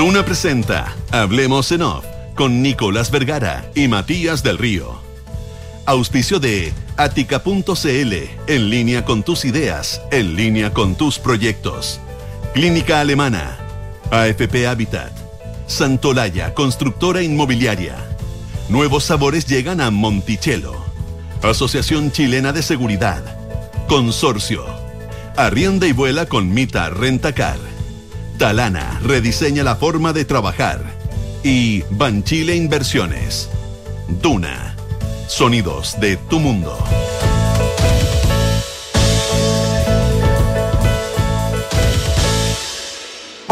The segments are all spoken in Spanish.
Duna presenta Hablemos en Off con Nicolás Vergara y Matías del Río. Auspicio de Atica.cl, en línea con tus ideas, en línea con tus proyectos. Clínica Alemana, AFP Habitat, Santolaya, constructora inmobiliaria. Nuevos sabores llegan a Monticello. Asociación Chilena de Seguridad. Consorcio. Arrienda y vuela con Mita Rentacar. Talana rediseña la forma de trabajar. Y Banchile Inversiones. Duna. Sonidos de tu mundo.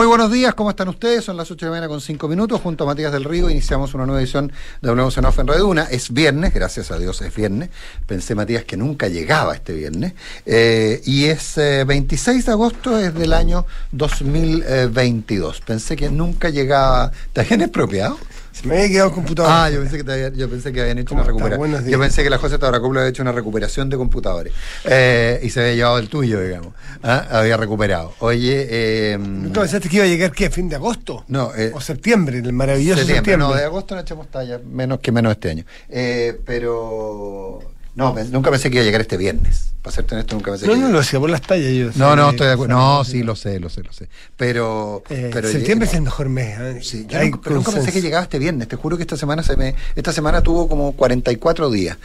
Buenos días, ¿cómo están ustedes? Son las 8 de la mañana con 5 minutos. Junto a Matías del Río iniciamos una nueva edición de Hablemos en Off en Reduna. Es viernes, gracias a Dios es viernes. Pensé, Matías, que nunca llegaba este viernes. Eh, y es 26 de agosto es del año 2022. Pensé que nunca llegaba. ¿Te habían expropiado? Se me había quedado el computador. Ah, yo pensé que, te había- yo pensé que habían hecho una recuperación. Yo pensé que la José Tabaracopoulos había hecho una recuperación de computadores. Eh, y se había llevado el tuyo, digamos. Ah, Había recuperado. Oye, eh, ¿Nunca pensaste que iba a llegar qué? ¿Fin de agosto? No, eh, o septiembre, el maravilloso septiembre, septiembre. No, de agosto no echamos talla, menos que menos este año. Eh, pero. No, nunca pensé que iba a llegar este viernes. Para serte honesto, nunca pensé No, que no iba- lo hacía por las tallas yo. No, no, estoy de acuerdo. No, sí, lo sé, lo sé, lo sé. Pero. eh, pero septiembre es el mejor mes. ¿eh? Sí, yo nunca, pero nunca pensé que llegaba este viernes. Te juro que esta semana se me, esta semana tuvo como 44 días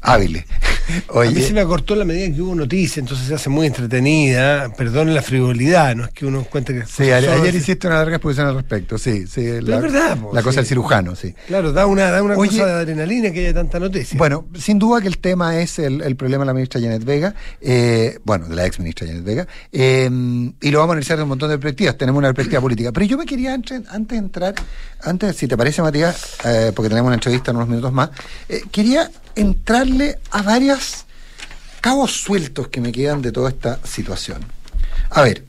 hábiles. A mí se me acortó la medida en que hubo noticia, entonces se hace muy entretenida. Perdón la frivolidad, no es que uno cuente que. sí, ayer, hiciste una larga exposición al respecto. Sí, sí. La, es verdad, po, La cosa sí. del cirujano, sí. Claro, da una, da una Oye, cosa de adrenalina que haya tanta noticia. Bueno, sin duda que el tema es el, el problema de la ministra Janet Vega, eh, bueno, de la ex ministra Janet Vega, eh, y lo vamos a analizar de un montón de perspectivas, tenemos una perspectiva política. Pero yo me quería, antes, antes de entrar, antes, si te parece, Matías, eh, porque tenemos una entrevista en unos minutos más, quería entrarle a varias cabos sueltos que me quedan de toda esta situación. A ver,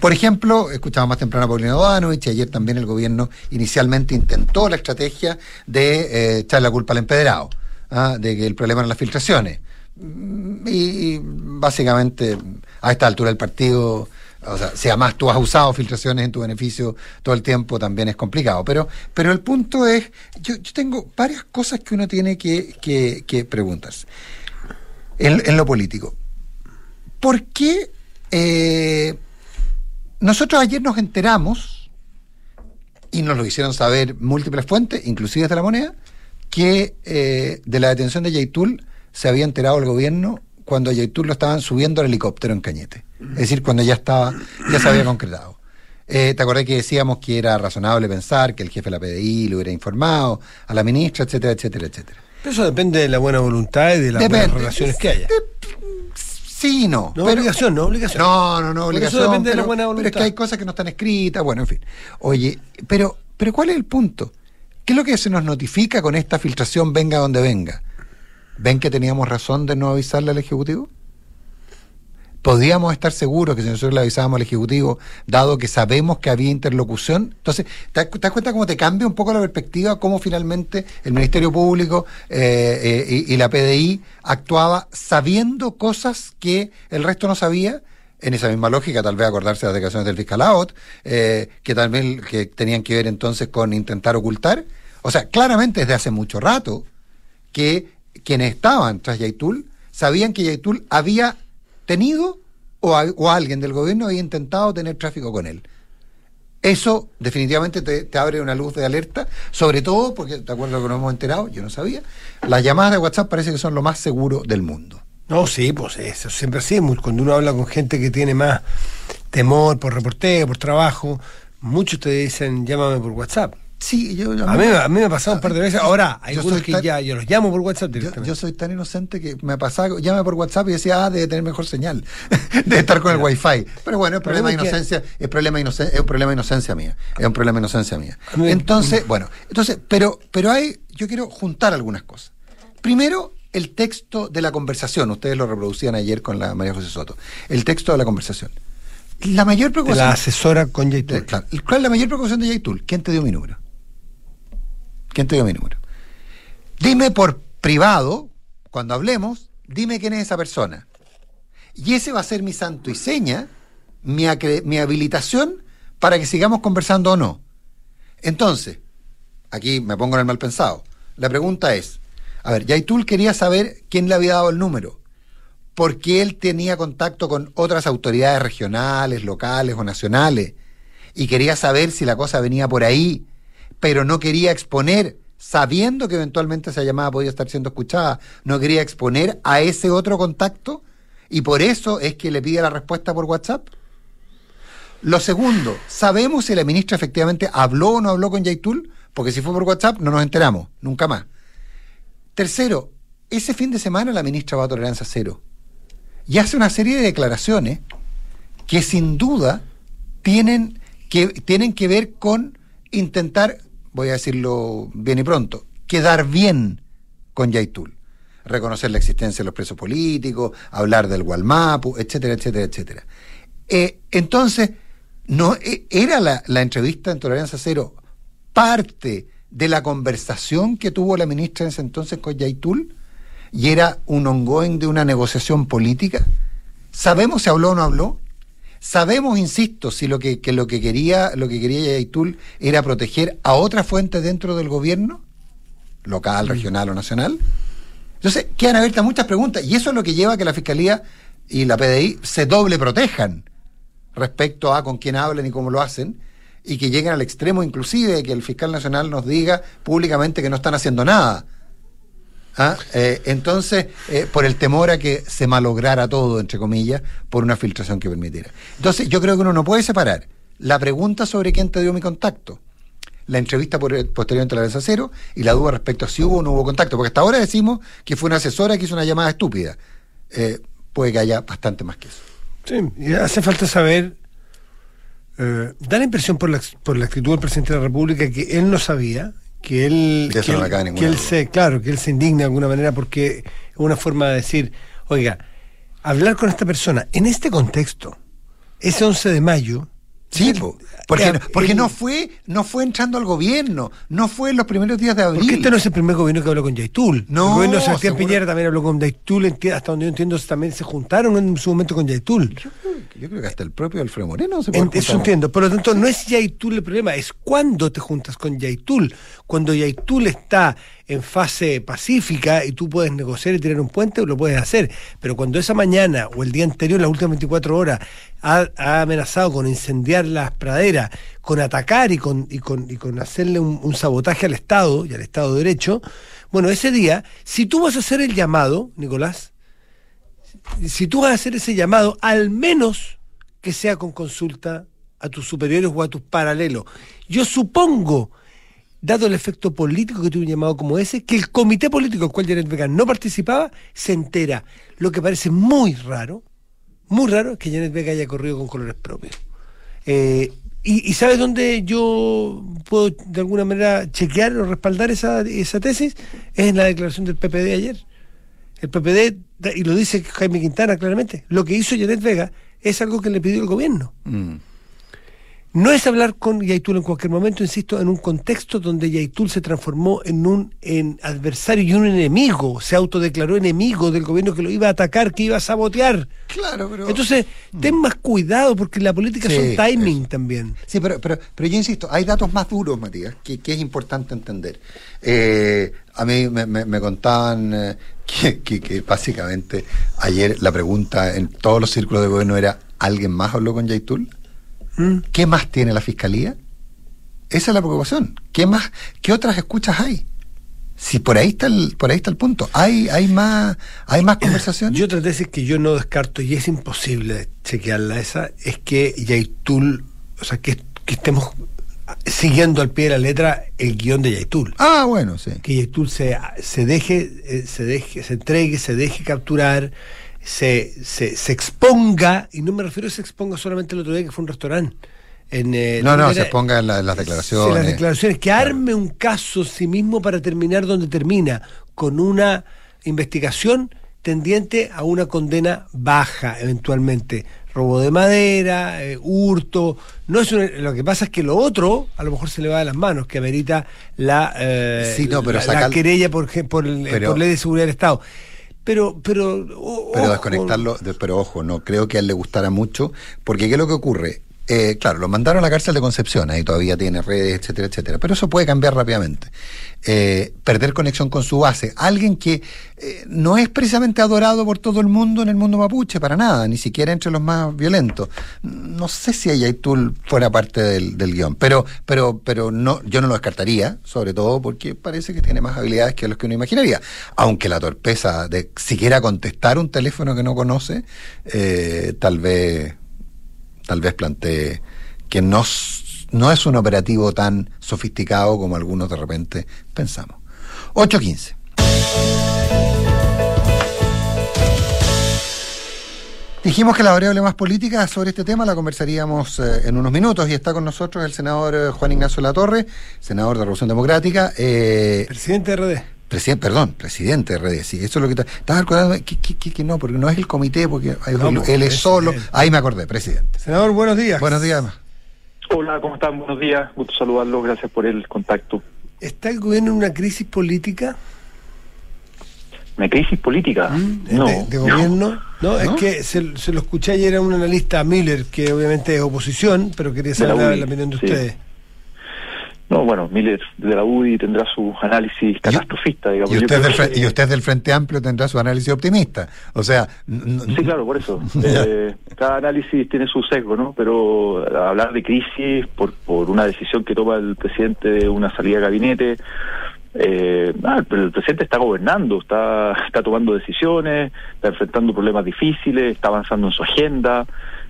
por ejemplo, escuchaba más temprano a Paulina Bodanovich y ayer también el gobierno inicialmente intentó la estrategia de eh, echar la culpa al empedrado, ¿ah? de que el problema eran las filtraciones. Mm, Y, y básicamente a esta altura del partido, o sea, si además tú has usado filtraciones en tu beneficio todo el tiempo, también es complicado. Pero, pero el punto es, yo, tengo varias cosas que uno tiene que, que, que preguntarse en, en lo político. ¿Por qué eh, nosotros ayer nos enteramos, y nos lo hicieron saber múltiples fuentes, inclusive de la moneda, que eh, de la detención de Yaitul se había enterado el gobierno cuando a Yaitul lo estaban subiendo al helicóptero en Cañete. Es decir, cuando ya estaba, ya se había concretado. Eh, ¿Te acordás que decíamos que era razonable pensar que el jefe de la PDI lo hubiera informado a la ministra, etcétera, etcétera, etcétera? Pero eso depende de la buena voluntad y de las Depende. buenas relaciones que haya. Sí, y no. No obligación, no obligación. No, no, no, Porque eso obligación. depende de la buena pero es voluntad. que hay cosas que no están escritas, bueno, en fin. Oye, pero, pero ¿cuál es el punto? ¿Qué es lo que se nos notifica con esta filtración venga donde venga? ¿Ven que teníamos razón de no avisarle al Ejecutivo? ¿Podíamos estar seguros que si nosotros le avisábamos al Ejecutivo, dado que sabemos que había interlocución? Entonces, ¿te das cuenta cómo te cambia un poco la perspectiva, cómo finalmente el Ministerio Público eh, eh, y, y la PDI actuaba sabiendo cosas que el resto no sabía? En esa misma lógica, tal vez acordarse de las declaraciones del fiscal Aot, eh, que también que tenían que ver entonces con intentar ocultar. O sea, claramente desde hace mucho rato que quienes estaban tras Yaitul sabían que Yaitul había tenido o, a- o alguien del gobierno había intentado tener tráfico con él. Eso definitivamente te, abre una luz de alerta, sobre todo porque, ¿te acuerdas lo que nos hemos enterado? Yo no sabía. Las llamadas de WhatsApp parece que son lo más seguro del mundo. No, sí, pues eso siempre así. Cuando uno habla con gente que tiene más temor por reporteo, por trabajo, muchos te dicen llámame por WhatsApp. Sí, yo, yo- A mí, a mí me ha pasado un par de veces. Ahora, hay algunos que tan- ya yo los llamo por WhatsApp directamente. yo soy tan inocente que me pasaba, llame por WhatsApp y decía, ah, debe tener mejor señal, debe estar con el wifi. Pero bueno, el problema de es que- inocencia, el problema de inocencia, es un problema de inocencia mía, es un problema de inocencia mía. Mí- Entonces, bueno, entonces, pero, pero hay, yo quiero juntar algunas cosas. Primero, el texto de la conversación, ustedes lo reproducían ayer con la María José Soto, el texto de la conversación. La mayor de preocupación. la asesora con Eh, Yaitul. claro. ¿Cuál es la mayor preocupación de Yaitul? ¿Quién te dio mi número? ¿Quién te dio mi número? Dime por privado, cuando hablemos, dime quién es esa persona. Y ese va a ser mi santo y seña, mi, mi habilitación para que sigamos conversando o no. Entonces, aquí me pongo en el mal pensado. La pregunta es, a ver, Yaitul quería saber quién le había dado el número, porque él tenía contacto con otras autoridades regionales, locales o nacionales, y quería saber si la cosa venía por ahí, pero no quería exponer, sabiendo que eventualmente esa llamada podía estar siendo escuchada, no quería exponer a ese otro contacto, y por eso es que le pide la respuesta por WhatsApp. Lo segundo, ¿sabemos si la ministra efectivamente habló o no habló con Yaitul? Porque si fue por WhatsApp no nos enteramos, nunca más. Tercero, ese fin de semana la ministra va a tolerancia cero y hace una serie de declaraciones que sin duda tienen que, tienen que ver con intentar, voy a decirlo bien y pronto, quedar bien con Yaitul. Reconocer la existencia de los presos políticos, hablar del Gualmapu, etcétera, etcétera, etcétera. Eh, entonces, no e, era la, la entrevista en Tolerancia Cero parte de la conversación que tuvo la ministra en ese entonces con Yaitul y era un ongoing de una negociación política. ¿Sabemos si habló o no habló? Sabemos, insisto, si lo que, que lo que quería, lo que quería Yaitul era proteger a otra fuente dentro del gobierno, local, regional o nacional. Entonces, quedan abiertas muchas preguntas, y eso es lo que lleva a que la Fiscalía y la PDI se doble protejan respecto a con quién hablan y cómo lo hacen, y que lleguen al extremo inclusive de que el fiscal nacional nos diga públicamente que no están haciendo nada. ¿Ah? Eh, entonces, eh, por el temor a que se malograra todo, entre comillas, por una filtración que permitiera. Entonces, yo creo que uno no puede separar la pregunta sobre quién te dio mi contacto, la entrevista por, posteriormente a la vez cero y la duda respecto a si hubo o no hubo contacto, porque hasta ahora decimos que fue una asesora que hizo una llamada estúpida. Eh, puede que haya bastante más que eso. Sí, y hace falta saber. da la impresión por la, por la actitud del presidente de la República que él no sabía que él, que, él, que él se, claro, que él se indigne de alguna manera porque es una forma de decir, oiga, hablar con esta persona en este contexto, ese 11 de mayo, Sí, porque, no, porque no fue no fue entrando al gobierno, no fue en los primeros días de abril. Porque este no es el primer gobierno que habló con Yaitul. No, el gobierno de Sebastián Piñera también habló con Yaitul, hasta donde yo entiendo también se juntaron en su momento con Yaitul. Yo, yo creo que hasta el propio Alfredo Moreno se en, Eso entiendo, por lo tanto no es Yaitul el problema, es cuando te juntas con Yaitul. Cuando Yaitul está en fase pacífica y tú puedes negociar y tirar un puente, lo puedes hacer. Pero cuando esa mañana o el día anterior, las últimas 24 horas, ha, amenazado con incendiar las praderas, con atacar y con, y con, y con hacerle un, un, sabotaje al Estado y al Estado de Derecho, bueno, ese día, si tú vas a hacer el llamado, Nicolás, si tú vas a hacer ese llamado, al menos que sea con consulta a tus superiores o a tus paralelos. Yo supongo dado el efecto político que tuvo un llamado como ese, que el comité político al cual Janet Vega no participaba se entera. Lo que parece muy raro, muy raro, es que Janet Vega haya corrido con colores propios. Eh, y, sabes dónde yo puedo de alguna manera chequear o respaldar esa, esa tesis? Es en la declaración del PPD ayer. El PPD, y lo dice Jaime Quintana claramente, lo que hizo Janet Vega es algo que le pidió el gobierno. Mm. No es hablar con Yaitul en cualquier momento, insisto, en un contexto donde Yaitul se transformó en un en adversario y un enemigo, se autodeclaró enemigo del gobierno que lo iba a atacar, que iba a sabotear. Claro, pero. Entonces, ten más cuidado porque la política sí, son timing eso. también. Sí, pero, pero, pero yo insisto, hay datos más duros, Matías, que, que es importante entender. Eh, a mí me, me, me contaban eh, que, que, que básicamente ayer la pregunta en todos los círculos de gobierno era: ¿alguien más habló con Yaitul? ¿Qué más tiene la fiscalía? Esa es la preocupación. ¿Qué más, qué otras escuchas hay? Si por ahí está el, por ahí está el punto. Hay, hay más, hay más conversaciones. Yo otra tesis que yo no descarto y es imposible chequearla esa es que Yaitul, o sea que, que estemos siguiendo al pie de la letra el guion de Yaitul. Ah, bueno, sí. Que Yaitul se, se deje, eh, se deje, se entregue, se deje capturar, se, se, se, exponga, y no me refiero a se exponga solamente el otro día que fue un restaurante. En, eh, no, no, se exponga en, la, en, las declaraciones. En las declaraciones, que arme claro. un caso sí mismo para terminar donde termina, con una investigación tendiente a una condena baja eventualmente. Robo de madera, eh, hurto. No es una, lo que pasa es que lo otro a lo mejor se le va de las manos, que amerita la, eh, sí, no, pero la, la, querella por, por, pero, por ley de seguridad del Estado pero pero pero desconectarlo pero ojo no creo que a él le gustara mucho porque qué es lo que ocurre eh, claro, lo mandaron a la cárcel de Concepción, ahí todavía tiene redes, etcétera, etcétera. Pero eso puede cambiar rápidamente. Eh, perder conexión con su base. Alguien que eh, no es precisamente adorado por todo el mundo en el mundo mapuche, para nada, ni siquiera entre los más violentos. No sé si Ayaitul fuera parte del, del guion, pero, pero, pero no, yo no lo descartaría, sobre todo porque parece que tiene más habilidades que los que uno imaginaría. Aunque la torpeza de siquiera contestar un teléfono que no conoce, tal vez tal vez plantee que no, no es un operativo tan sofisticado como algunos de repente pensamos. 8.15. Dijimos que la variable más política sobre este tema la conversaríamos eh, en unos minutos y está con nosotros el senador eh, Juan Ignacio Latorre, senador de Revolución Democrática. Eh, Presidente de RD perdón, presidente de redes, sí, eso es lo que estás acordando, que, que, no, porque no es el comité, porque él es solo, ahí me acordé, presidente. Senador, buenos días. Buenos días. Hola, ¿cómo están? Buenos días, gusto saludarlo, gracias por el contacto. ¿Está el gobierno en una crisis política? ¿Una crisis política? ¿Mm? No. ¿De, gobierno? No, es que se, lo escuché ayer a un analista Miller, que obviamente es oposición, pero quería saber la, opinión de ustedes. No, bueno, Miller de la UDI tendrá su análisis catastrofista, digamos. Y usted, del, y usted del Frente Amplio tendrá su análisis optimista. O sea... Sí, claro, por eso. Eh, cada análisis tiene su sesgo, ¿no? Pero hablar de crisis por, por una decisión que toma el presidente de una salida de gabinete... Eh, ah, pero el presidente está gobernando, está, está tomando decisiones, está enfrentando problemas difíciles, está avanzando en su agenda,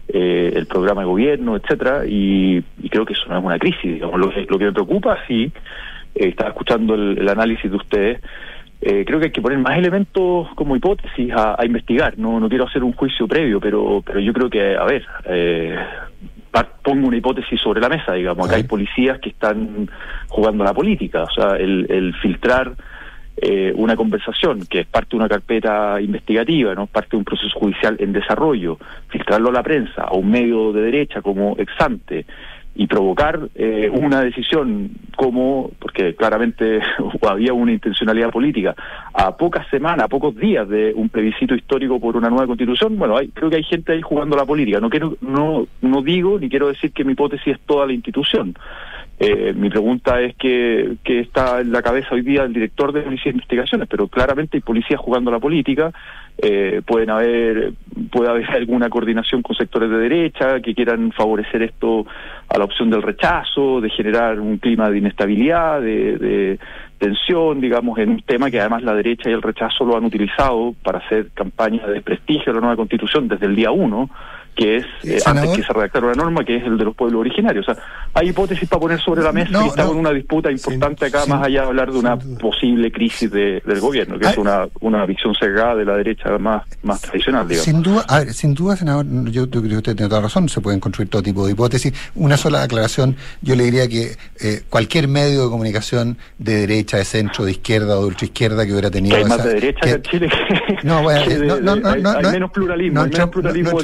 eh, el programa de gobierno, etcétera, y, creo que eso no es una crisis, digamos. Lo, que, lo que me preocupa, sí, eh, estaba escuchando el, análisis de ustedes, eh, creo que hay que poner más elementos como hipótesis a, investigar. No, no quiero hacer un juicio previo, pero, pero yo creo que, a ver, eh, pongo una hipótesis sobre la mesa, digamos. Acá hay policías que están jugando a la política, o sea, el, el filtrar eh, una conversación que es parte de una carpeta investigativa, no parte de un proceso judicial en desarrollo, filtrarlo a la prensa, a un medio de derecha como exante y provocar eh, una decisión como, porque claramente había una intencionalidad política, a pocas semanas, a pocos días de un plebiscito histórico por una nueva constitución, bueno, hay, creo que hay gente ahí jugando la política. No quiero, no, no digo ni quiero decir que mi hipótesis es toda la institución, eh, mi pregunta es que, está en la cabeza hoy día el director de Policía de Investigaciones, pero claramente hay policías jugando la política, eh, pueden haber, puede haber alguna coordinación con sectores de derecha que quieran favorecer esto a la opción del rechazo, de generar un clima de inestabilidad, de, de tensión, digamos, en un tema que además la derecha y el rechazo lo han utilizado para hacer campaña de desprestigio de la nueva constitución desde el día uno que es eh, antes que se redactara una norma, que es el de los pueblos originarios. O sea, hay hipótesis para poner sobre la mesa y estamos en una disputa importante acá, más allá de hablar de una posible crisis de, del gobierno, que es una, una visión cegada de la derecha más, más tradicional, digamos. Sin duda, a ver, sin duda, senador, yo, creo que usted tiene toda razón, se pueden construir todo tipo de hipótesis. Una sola aclaración, yo le diría que eh, cualquier medio de comunicación de derecha, de centro, de izquierda o de ultraizquierda que hubiera tenido... hay más de derecha en Chile No, bueno, no, no, no, hay, menos pluralismo, hay menos pluralismo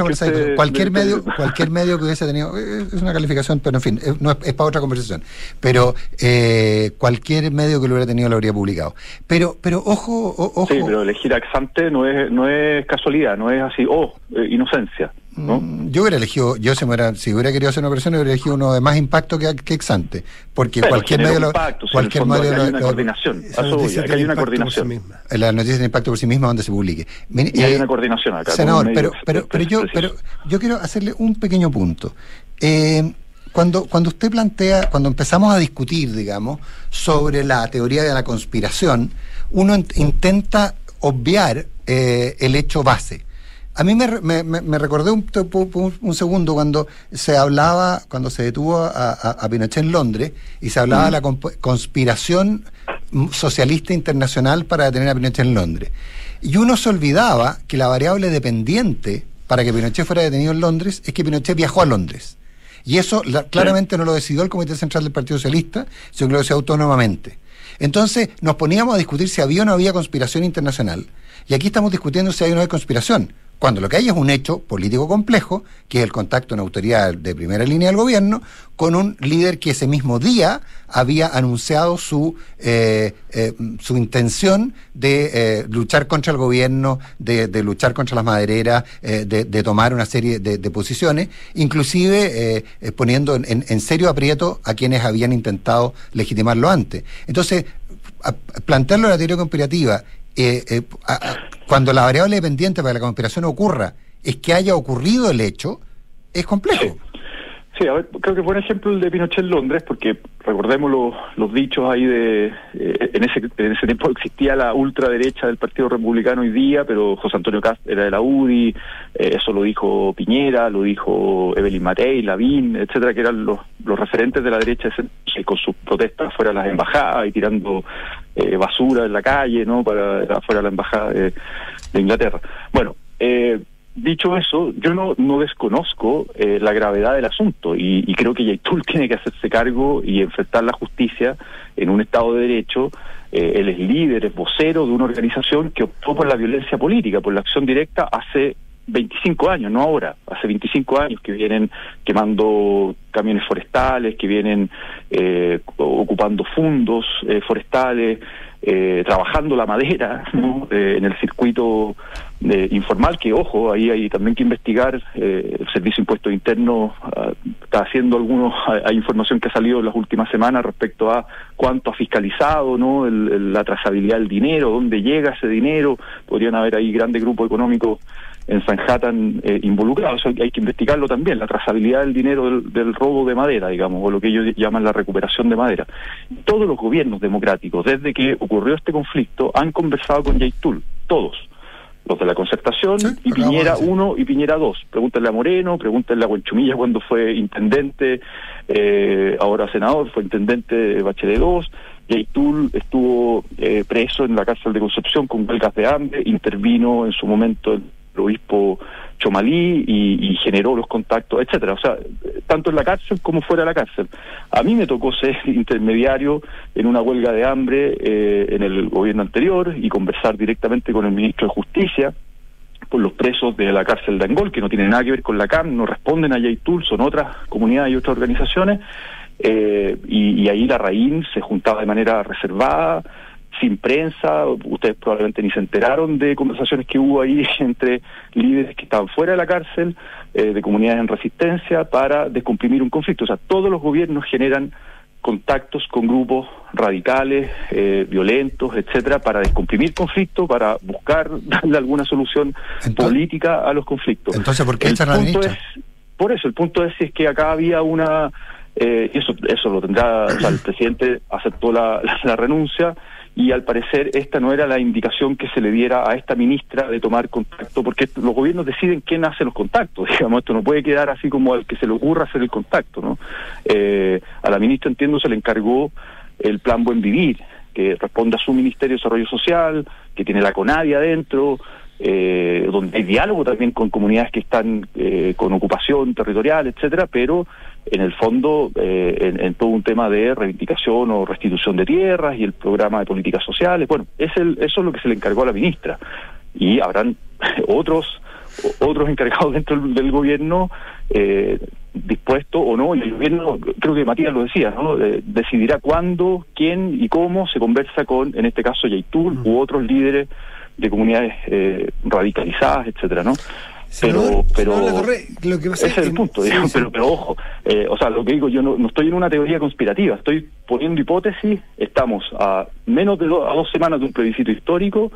cualquier medio, cualquier medio que hubiese tenido, eh, es una calificación, pero en fin, es, no es, para otra conversación. Pero eh, cualquier medio que lo hubiera tenido lo habría publicado. Pero, pero ojo, ojo. Sí, pero elegir Axante no es, no es casualidad, no es así, oh, eh, inocencia. Mm, yo hubiera elegido, yo si, hubiera, si hubiera querido hacer una operación, hubiera elegido uno de más impacto que, que Exante. Porque cualquier medio. Impacto, cualquier medio. Hay una coordinación. hay una coordinación. La noticia de impacto por sí misma donde se publique. Y hay una coordinación acá. Senador, pero, pero, pero, yo, pero yo quiero hacerle un pequeño punto. Eh, cuando, cuando usted plantea, cuando empezamos a discutir, digamos, sobre la teoría de la conspiración, uno intenta obviar eh, el hecho base a mí me, me, me recordé un, un, segundo cuando se hablaba, cuando se detuvo a, Pinochet en Londres y se hablaba de la conspiración socialista internacional para detener a Pinochet en Londres. Y uno se olvidaba que la variable dependiente para que Pinochet fuera detenido en Londres es que Pinochet viajó a Londres. Y eso claramente no lo decidió el Comité Central del Partido Socialista, sino que lo decidió autónomamente. Entonces nos poníamos a discutir si había o no había conspiración internacional. Y aquí estamos discutiendo si hay o no hay conspiración cuando lo que hay es un hecho político complejo, que es el contacto una autoridad de primera línea del gobierno, con un líder que ese mismo día había anunciado su, eh, eh, su intención de eh, luchar contra el gobierno, de, luchar contra las madereras, de, tomar una serie de, posiciones, inclusive poniendo en, en, serio aprieto a quienes habían intentado legitimarlo antes. Entonces, plantearlo en la teoría conspirativa eh, eh, cuando la variable dependiente para la conspiración ocurra es que haya ocurrido el hecho, es complejo. Sí. a ver, creo que fue un ejemplo el de Pinochet en Londres, porque recordemos los, los dichos ahí de. Eh, en, ese, en ese tiempo existía la ultraderecha del Partido Republicano hoy día, pero José Antonio Cast era de la UDI, eso lo dijo Piñera, lo dijo Evelyn Matei, Lavín, etcétera, que eran los, los referentes de la derecha con sus protestas fuera de las embajadas y tirando eh, basura en la calle, ¿no? Para afuera de la embajada de, Inglaterra. Bueno, eh, dicho eso, yo no, no desconozco eh, la gravedad del asunto y, creo que Yaitul tiene que hacerse cargo y enfrentar la justicia en un Estado de Derecho. él es líder, es vocero de una organización que optó por la violencia política, por la acción directa hace 25 años, no ahora, hace 25 años que vienen quemando camiones forestales, que vienen eh, ocupando fundos eh, forestales, eh, trabajando la madera en el circuito informal, que ojo, ahí hay también que investigar, el Servicio de Impuestos Internos ah, está haciendo algunos, hay información que ha salido en las últimas semanas respecto a cuánto ha fiscalizado, ¿no? la trazabilidad del dinero, dónde llega ese dinero, podrían haber ahí grandes grupos económicos en Sanhattan eh, involucrados. Eso hay que investigarlo también, la trazabilidad del dinero del, robo de madera, digamos, o lo que ellos llaman la recuperación de madera. Todos los gobiernos democráticos, desde que ocurrió este conflicto, han conversado con Yaitul, todos. Los de la concertación y Piñera 1 y Piñera 2. Pregúntenle a Moreno, pregúntenle a Huenchumilla cuando fue intendente, eh, ahora senador, fue intendente de Bachelet 2. Yaitul estuvo eh, preso en la cárcel de Concepción con huelgas de hambre, intervino en su momento el obispo Chomalí y, generó los contactos, etcétera. O sea, tanto en la cárcel como fuera de la cárcel. A mí me tocó ser intermediario en una huelga de hambre eh, en el gobierno anterior y conversar directamente con el ministro de Justicia por los presos de la cárcel de Angol, que no tienen nada que ver con la CAM, no responden a Yaitul, son otras comunidades y otras organizaciones, eh, y, y ahí la RAIN se juntaba de manera reservada, sin prensa, ustedes probablemente ni se enteraron de conversaciones que hubo ahí entre líderes que estaban fuera de la cárcel, eh, de comunidades en resistencia, para descomprimir un conflicto. O sea, todos los gobiernos generan contactos con grupos radicales, eh, violentos, etcétera, para descomprimir conflictos, para buscar darle alguna solución política a los conflictos. Entonces, ¿por qué el punto es, Por eso, el punto es si es que acá había una eh, eso eso lo tendrá, o sea, el presidente aceptó la, la renuncia y al parecer esta no era la indicación que se le diera a esta ministra de tomar contacto, porque los gobiernos deciden quién hace los contactos, digamos, esto no puede quedar así como al que se le ocurra hacer el contacto, ¿no? Eh, a la ministra, entiendo, se le encargó el plan Buen Vivir, que responde a su Ministerio de Desarrollo Social, que tiene la CONADI adentro, eh, donde hay diálogo también con comunidades que están eh, con ocupación territorial, etcétera, pero en el fondo eh, en, todo un tema de reivindicación o restitución de tierras y el programa de políticas sociales. Bueno, es el, eso es lo que se le encargó a la ministra. Y habrán otros otros encargados dentro del, gobierno eh, dispuestos o no, y el gobierno, creo que Matías lo decía, ¿no? decidirá cuándo, quién y cómo se conversa con, en este caso, Yaitul u otros líderes de comunidades eh, radicalizadas, etcétera, ¿no? Pero pero lo que ese es el punto pero pero ojo eh, o sea lo que digo yo no, estoy en una teoría conspirativa estoy poniendo hipótesis estamos a menos de a dos semanas de un plebiscito histórico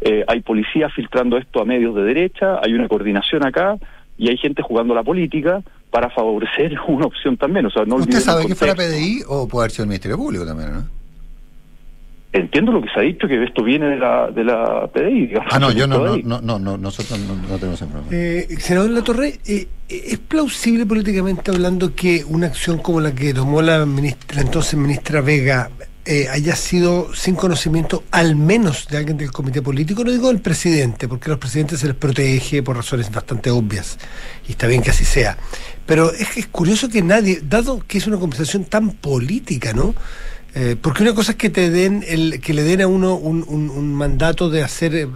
eh, hay policías filtrando esto a medios de derecha hay una coordinación acá y hay gente jugando la política para favorecer una opción también o sea no usted sabe que fuera PDI o puede haber sido el Ministerio Público también ¿no? Entiendo lo que se ha dicho, que esto viene de la, de la PDI. Digamos, ah, no, yo no, no, no, no, nosotros no, tenemos información. Eh, senador La Torre, eh, ¿es plausible políticamente hablando que una acción como la que tomó la, ministra, entonces ministra Vega eh, haya sido sin conocimiento al menos de alguien del comité político? No digo del presidente, porque a los presidentes se les protege por razones bastante obvias, y está bien que así sea. Pero es, es curioso que nadie, dado que es una conversación tan política, ¿no? Eh, porque una cosa es que te den el, que le den a uno un, un, un mandato de hacer eh,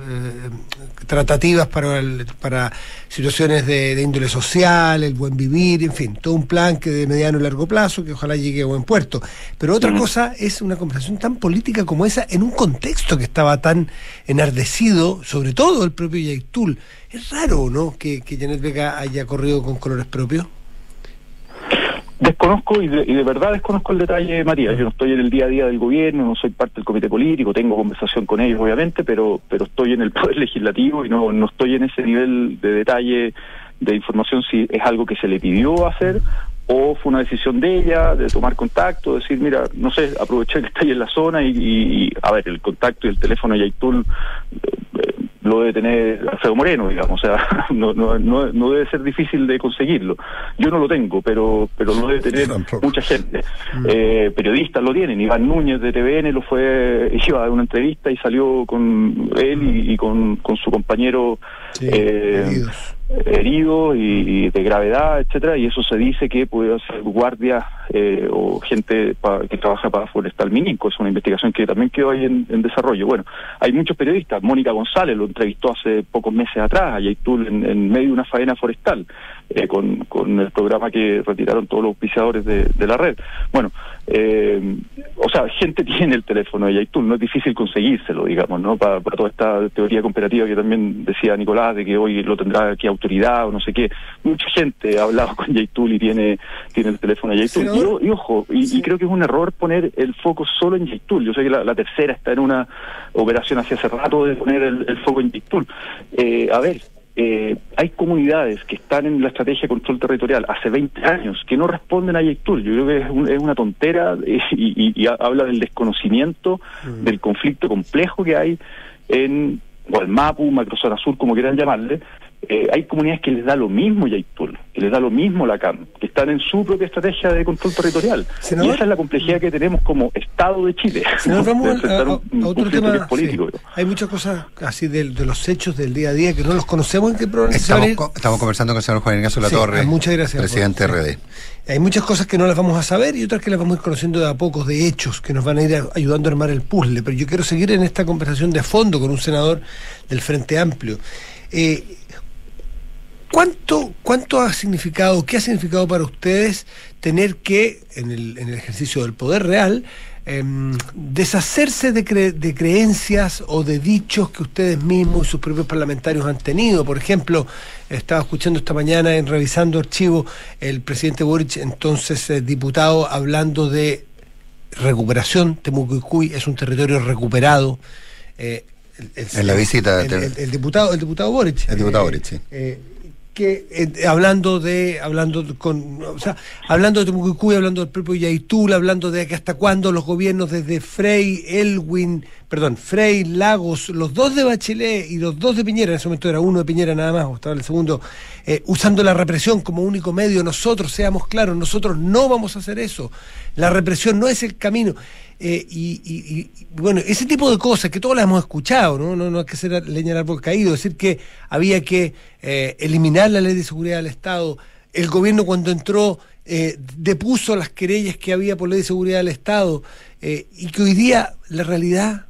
tratativas para, el, para situaciones de, de, índole social, el buen vivir, en fin, todo un plan que de mediano y largo plazo, que ojalá llegue a buen puerto. Pero otra mm. cosa es una conversación tan política como esa en un contexto que estaba tan enardecido, sobre todo el propio Yaitul. Es raro, ¿no?, que, que Janet Vega haya corrido con colores propios. Desconozco y de, y de, verdad desconozco el detalle, María. Yo no estoy en el día a día del gobierno, no soy parte del comité político, tengo conversación con ellos, obviamente, pero pero estoy en el poder legislativo y no no estoy en ese nivel de detalle de información si es algo que se le pidió hacer o fue una decisión de ella de tomar contacto, decir, mira, no sé, aproveché que está ahí en la zona y, y, y a ver, el contacto y el teléfono de Yaitul eh, lo debe tener Alfredo Moreno, digamos, o sea, no, no, no, no, debe ser difícil de conseguirlo. Yo no lo tengo, pero pero lo debe tener mucha gente. Mm. Eh, periodistas lo tienen, Iván Núñez de TVN lo fue, iba a dar una entrevista y salió con él y, y con, con su compañero sí, eh, heridos y, de gravedad, etcétera, y eso se dice que puede ser guardia eh, o gente que trabaja para Forestal Minico, es una investigación que también quedó ahí en, desarrollo. Bueno, hay muchos periodistas, Mónica González lo entrevistó hace pocos meses atrás, a Yaitul en, en medio de una faena forestal, eh, con, con el programa que retiraron todos los auspiciadores de, la red. Bueno, eh, o sea, gente tiene el teléfono de Yaitul, no es difícil conseguírselo, digamos, ¿no? Para, para toda esta teoría comparativa que también decía Nicolás, de que hoy lo tendrá que autoridad o no sé qué. Mucha gente ha hablado con Yaitul y tiene, tiene el teléfono de Yaitul. Y, y, ojo, y, sí. y, creo que es un error poner el foco solo en Yaitul. Yo sé que la, la tercera está en una operación hace hace rato de poner el, el foco en Yaitul. Eh, a ver, eh, hay comunidades que están en la estrategia de control territorial hace 20 años que no responden a Yaitul. Yo creo que es, un, es una tontera y, y, y, habla del desconocimiento mm. del conflicto complejo que hay en Gualmapu, Macrozona Sur, como quieran llamarle, eh, hay comunidades que les da lo mismo Yaitul, que les da lo mismo la CAM, que están en su propia estrategia de control territorial. Senador, y esa es la complejidad que tenemos como Estado de Chile. Senador, vamos a, a, a, otro tema. Político, sí. Hay muchas cosas así de, de, los hechos del día a día que no los conocemos. ¿En qué estamos, co estamos conversando con el señor Juan Ignacio La Torre, sí, muchas gracias, presidente por, RD. Hay muchas cosas que no las vamos a saber y otras que las vamos a ir conociendo de a pocos, de hechos, que nos van a ir ayudando a armar el puzzle. Pero yo quiero seguir en esta conversación de fondo con un senador del Frente Amplio. Eh, ¿Cuánto, ¿Cuánto ha significado, qué ha significado para ustedes tener que, en el, en el ejercicio del poder real, eh, deshacerse de, cre de, creencias o de dichos que ustedes mismos y sus propios parlamentarios han tenido? Por ejemplo, estaba escuchando esta mañana en revisando archivo el presidente Boric, entonces eh, diputado, hablando de recuperación. Temucuicuy es un territorio recuperado. Eh, el, el, en la visita el, el, diputado el diputado Boric el diputado Boric sí que eh, hablando de hablando con hablando de Temucuicuy, hablando del propio Yaitul, hablando de que hasta cuándo los gobiernos desde Frey, Elwin, perdón, Frey, Lagos, los dos de Bachelet y los dos de Piñera, en ese momento era uno de Piñera nada más, o estaba el segundo, eh, usando la represión como único medio, nosotros seamos claros, nosotros no vamos a hacer eso. La represión no es el camino. Eh, y, y, bueno, ese tipo de cosas que todos las hemos escuchado, ¿no? No, no hay que ser leña al árbol caído, decir que había que eh, eliminar la ley de seguridad del Estado. El gobierno cuando entró eh, depuso las querellas que había por ley de seguridad del Estado eh, y que hoy día la realidad,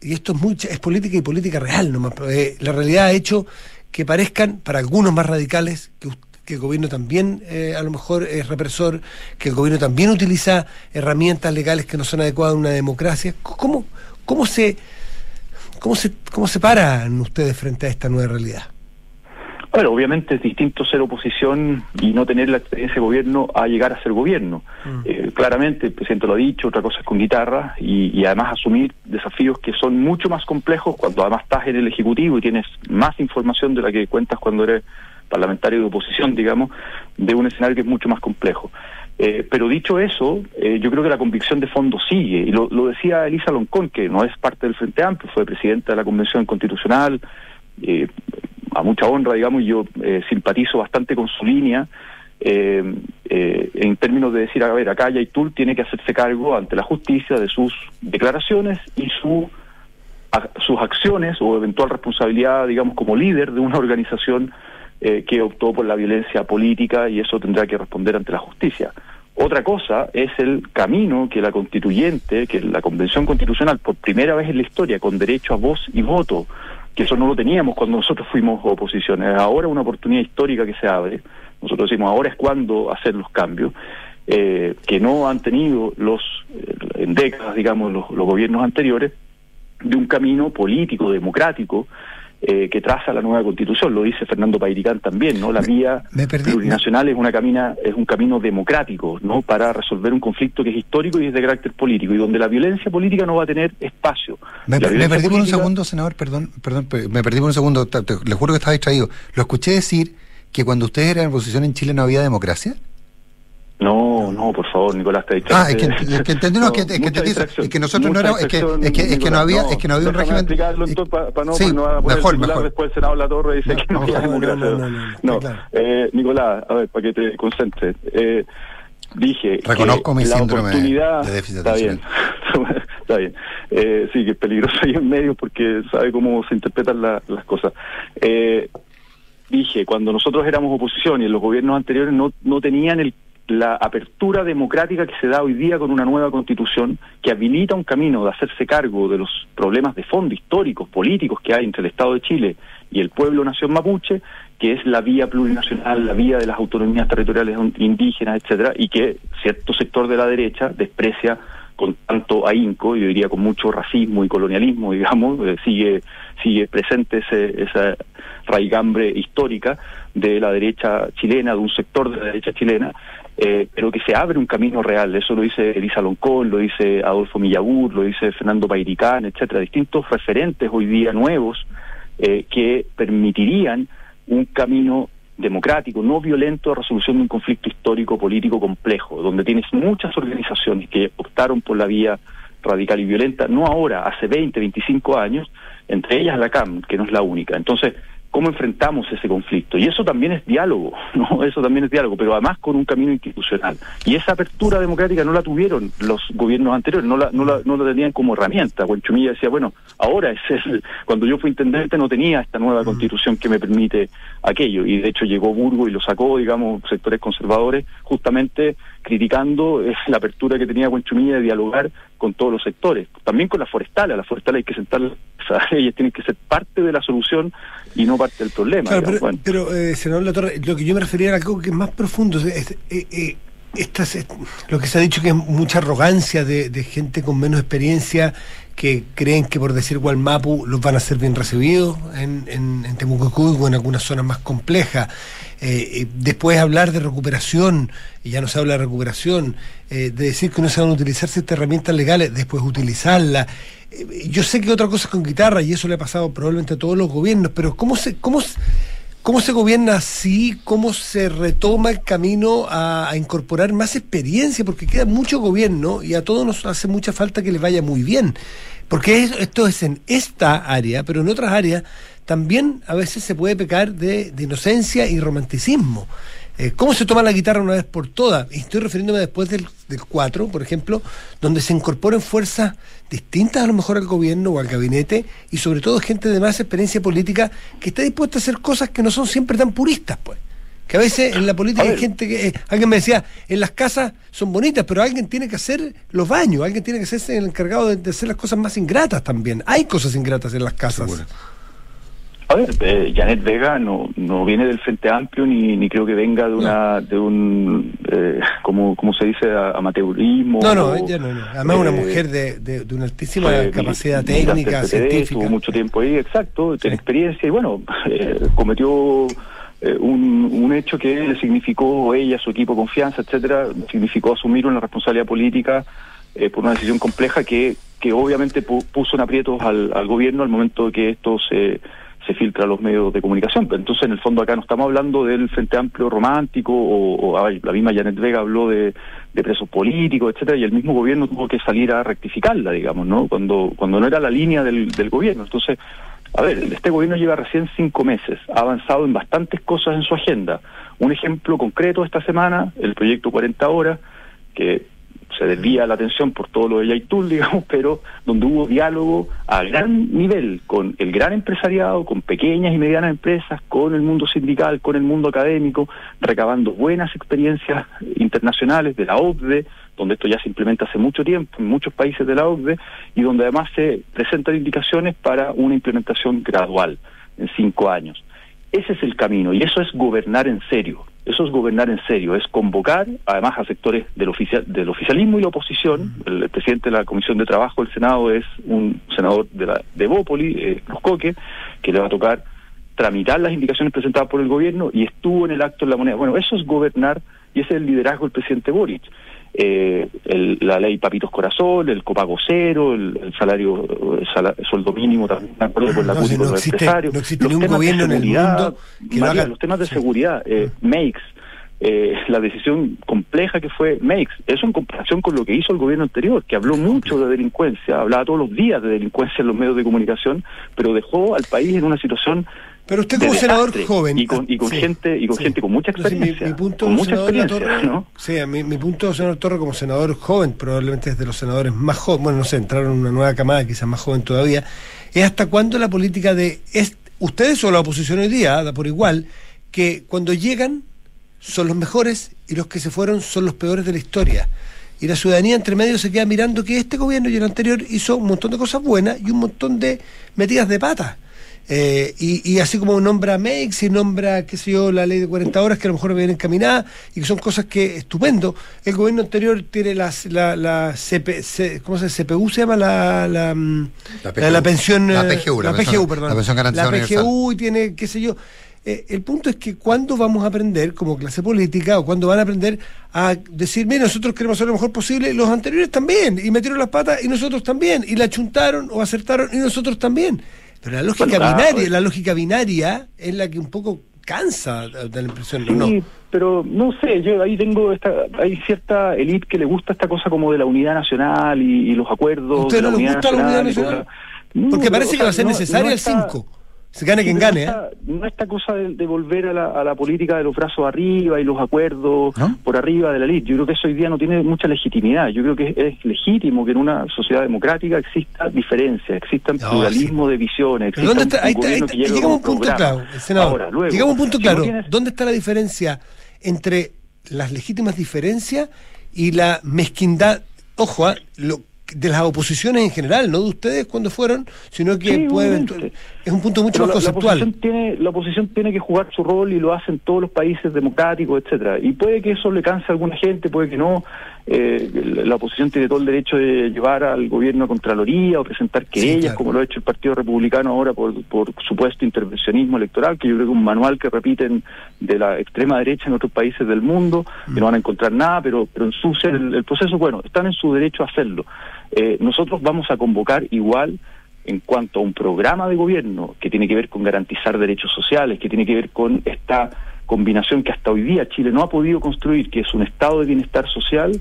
y esto es, mucha, es política y política real nomás, eh, la realidad ha hecho que parezcan, para algunos más radicales, que usted que el gobierno también eh, a lo mejor es represor, que el gobierno también utiliza herramientas legales que no son adecuadas a una democracia. ¿Cómo, cómo, se, cómo, se, ¿Cómo se paran ustedes frente a esta nueva realidad? Bueno, obviamente es distinto ser oposición y no tener la experiencia de gobierno a llegar a ser gobierno. Mm. Eh, claramente, el presidente lo ha dicho, otra cosa es con guitarra y, y, además asumir desafíos que son mucho más complejos cuando además estás en el Ejecutivo y tienes más información de la que cuentas cuando eres parlamentario de oposición, digamos, de un escenario que es mucho más complejo. Eh, pero dicho eso, eh, yo creo que la convicción de fondo sigue, y lo, decía Elisa Loncón, que no es parte del Frente Amplio, fue presidenta de la Convención Constitucional, eh, a mucha honra, digamos, y yo simpatizo bastante con su línea, en términos de decir, a ver, acá Yaitul tiene que hacerse cargo ante la justicia de sus declaraciones y su, a, sus acciones o eventual responsabilidad, digamos, como líder de una organización eh, que optó por la violencia política y eso tendrá que responder ante la justicia. Otra cosa es el camino que la constituyente, que la convención constitucional, por primera vez en la historia, con derecho a voz y voto, que eso no lo teníamos cuando nosotros fuimos oposición, es ahora una oportunidad histórica que se abre, nosotros decimos ahora es cuando hacer los cambios, eh, que no han tenido los eh, en décadas, digamos, los, los gobiernos anteriores, de un camino político, democrático, eh, que traza la nueva constitución, lo dice Fernando Pairicán también, ¿no? La vía plurinacional es una camina, es un camino democrático, ¿no? Para resolver un conflicto que es histórico y es de carácter político, y donde la violencia política no va a tener espacio. Me, perdí por un segundo, senador, perdón, perdón, me perdí por un segundo, le juro que estaba distraído. Lo escuché decir que cuando ustedes eran en oposición en Chile no había democracia. No, no, por favor, Nicolás, te Ah, es que, es que entendí, no, es que, es que, es que nosotros no éramos, es que, es que, es que no había, es que no había un régimen. explicarlo entonces para pa no, sí, no mejor, mejor. después el senador La Torre dice que no, había democracia. No, eh, Nicolás, a ver, para que te concentres. Eh, dije Reconozco que mi la síndrome oportunidad, de déficit está bien, está bien. Eh, sí, que es peligroso ahí en medio porque sabe cómo se interpretan la, las cosas. Eh, dije, cuando nosotros éramos oposición y en los gobiernos anteriores no, no tenían el la apertura democrática que se da hoy día con una nueva constitución que habilita un camino de hacerse cargo de los problemas de fondo históricos, políticos que hay entre el Estado de Chile y el pueblo nación mapuche, que es la vía plurinacional, la vía de las autonomías territoriales indígenas, etcétera, y que cierto sector de la derecha desprecia con tanto ahínco, yo diría con mucho racismo y colonialismo, digamos, eh, sigue sigue presente ese, esa raigambre histórica de la derecha chilena, de un sector de la derecha chilena, eh, pero que se abre un camino real. Eso lo dice Elisa Loncón, lo dice Adolfo Millagur, lo dice Fernando Pairicán, etcétera, distintos referentes hoy día nuevos eh, que permitirían un camino democrático, no violento de resolución de un conflicto histórico político complejo, donde tienes muchas organizaciones que optaron por la vía radical y violenta, no ahora, hace 20, 25 años, entre ellas la CAM, que no es la única. Entonces, cómo enfrentamos ese conflicto. Y eso también es diálogo, ¿no? Eso también es diálogo, pero además con un camino institucional. Y esa apertura democrática no la tuvieron los gobiernos anteriores, no la, no la, no la tenían como herramienta. Chumilla decía, bueno, ahora es el, cuando yo fui intendente no tenía esta nueva constitución que me permite aquello. Y de hecho llegó Burgo y lo sacó, digamos, sectores conservadores, justamente criticando eh, la apertura que tenía Chumilla de dialogar con todos los sectores, también con las forestales, a las forestales hay que sentar, ellas tienen que ser parte de la solución y no parte del problema. pero, eh, senador La Torre, lo que yo me refería era algo que es más profundo. Es, eh, eh, lo que se ha dicho que es mucha arrogancia de, gente con menos experiencia que creen que por decir Gualmapu los van a ser bien recibidos en, en, en o en algunas zonas más complejas. Eh, después hablar de recuperación, y ya no se habla de recuperación, de decir que no se van a utilizar ciertas herramientas legales, después utilizarlas. yo sé que otra cosa es con guitarra, y eso le ha pasado probablemente a todos los gobiernos, pero ¿cómo se, cómo, ¿Cómo se gobierna así? ¿Cómo se retoma el camino a, incorporar más experiencia? Porque queda mucho gobierno y a todos nos hace mucha falta que les vaya muy bien. Porque esto es en esta área, pero en otras áreas también a veces se puede pecar de inocencia y romanticismo. Eh, ¿Cómo se toma la guitarra una vez por todas? Y estoy refiriéndome después del, del 4, por ejemplo, donde se incorporan fuerzas distintas a lo mejor al gobierno o al gabinete y sobre todo gente de más experiencia política que está dispuesta a hacer cosas que no son siempre tan puristas, pues. Que a veces en la política hay gente que. Eh, alguien me decía, en las casas son bonitas, pero alguien tiene que hacer los baños, alguien tiene que ser el encargado de, hacer las cosas más ingratas también. Hay cosas ingratas en las casas. A ver, eh, Janet Vega no, no viene del Frente Amplio ni, ni creo que venga de una de un eh, como, como se dice amateurismo. No, no, ella no, no. Además una eh, mujer de, de, una altísima capacidad técnica, científica. Tuvo mucho tiempo ahí, exacto, tiene experiencia y bueno, eh, cometió eh, un, un hecho que le significó ella, su equipo confianza, etcétera, significó asumir una responsabilidad política eh, por una decisión compleja que que obviamente puso en aprietos al, al gobierno al momento de que esto se se filtra a los medios de comunicación. Entonces, en el fondo, acá no estamos hablando del Frente Amplio romántico, o, la misma Janet Vega habló de, presos políticos, etcétera, y el mismo gobierno tuvo que salir a rectificarla, digamos, ¿no? Cuando, cuando no era la línea del, del gobierno. Entonces, a ver, este gobierno lleva recién cinco meses, ha avanzado en bastantes cosas en su agenda. Un ejemplo concreto esta semana, el proyecto 40 horas, que se desvía la atención por todo lo de Yaitul, digamos, pero donde hubo diálogo a gran nivel con el gran empresariado, con pequeñas y medianas empresas, con el mundo sindical, con el mundo académico, recabando buenas experiencias internacionales de la OCDE, donde esto ya se implementa hace mucho tiempo en muchos países de la OCDE y donde además se presentan indicaciones para una implementación gradual en cinco años. Ese es el camino y eso es gobernar en serio. Eso es gobernar en serio, es convocar además a sectores del, oficial, del oficialismo y la oposición. El, presidente de la Comisión de Trabajo del Senado es un senador de, la, de Bópoli, eh, Coque, que le va a tocar tramitar las indicaciones presentadas por el gobierno y estuvo en el acto en la moneda. Bueno, eso es gobernar y ese es el liderazgo del presidente Boric eh, el, la ley Papitos Corazón, el copago cero, el, el salario, el sueldo mínimo también, me acuerdo con la no, no los existe, empresarios, no existe los ningún gobierno de en el mundo que lo María, haga- los temas de seguridad, eh, makes, eh, la decisión compleja que fue makes, eso en comparación con lo que hizo el gobierno anterior, que habló mucho de delincuencia, hablaba todos los días de delincuencia en los medios de comunicación, pero dejó al país en una situación Pero usted como senador desastre joven y con, y con sí, gente y con sí. gente con mucha mi- experiencia, mi, punto, con mucha experiencia, Torre, ¿no? sí, mi, mi punto, senador Torre, como senador joven, probablemente es de los senadores más jóvenes, bueno, no sé, entraron en una nueva camada, quizás más joven todavía, es hasta cuándo la política de es, ustedes o la oposición hoy día, da por igual, que cuando llegan son los mejores y los que se fueron son los peores de la historia. Y la ciudadanía entre medio se queda mirando que este gobierno y el anterior hizo un montón de cosas buenas y un montón de metidas de pata. Eh, y, y así como nombra MEX y nombra, qué sé yo, la ley de 40 horas que a lo mejor viene encaminada y que son cosas que estupendo. El gobierno anterior tiene las, la, la CP, C- ¿cómo se llama? CPU se llama la, la, La la, pensión La PGU, la PGU, perdón. la. PGU y tiene, qué sé yo. Eh, el punto es que cuando vamos a aprender como clase política o cuando van a aprender a decir, mira, nosotros queremos hacer lo mejor posible, los anteriores también, y metieron las patas y nosotros también, y la chuntaron o acertaron y nosotros también. Pero la lógica Bueno, ah, binaria, eh. la lógica binaria es la que un poco cansa, da la impresión, Sí, ¿no? pero no sé, yo ahí tengo esta, hay cierta élite que le gusta esta cosa como de la unidad nacional y, y los acuerdos. ¿A usted no le gusta la unidad nacional? No, Porque parece o que va a ser no- necesaria no el está- 5. Se gane quien gane, no ¿eh? esta, no esta cosa de, de volver a la, a la política de los brazos arriba y los acuerdos ¿No? por arriba de la ley. Yo creo que eso hoy día no tiene mucha legitimidad. Yo creo que es, es legítimo que en una sociedad democrática exista diferencia, exista No, pluralismo de visiones. Pero ¿dónde exista está? Ahí, ahí está- que llegamos a un punto programa. claro, senador. Ahora, luego, llegamos a un punto si claro. tienes- ¿Dónde está la diferencia entre las legítimas diferencias y la mezquindad? Ojo, ah, lo- de las oposiciones en general, no de ustedes cuando fueron, sino que Sí, puede obviamente. Es un punto mucho Pero más la, la conceptual. oposición tiene, la oposición tiene que jugar su rol y lo hacen todos los países democráticos, etcétera. Y puede que eso le canse a alguna gente, puede que no. Eh, la, oposición tiene todo el derecho de llevar al gobierno a Contraloría o presentar querellas, claro. como lo ha hecho el Partido Republicano ahora por, por supuesto intervencionismo electoral, que yo creo que es un manual que repiten de la extrema derecha en otros países del mundo, Mm. que no van a encontrar nada, pero, pero ensucian el, el proceso. Bueno, están en su derecho a hacerlo. Eh, nosotros vamos a convocar igual en cuanto a un programa de gobierno que tiene que ver con garantizar derechos sociales, que tiene que ver con esta combinación que hasta hoy día Chile no ha podido construir, que es un estado de bienestar social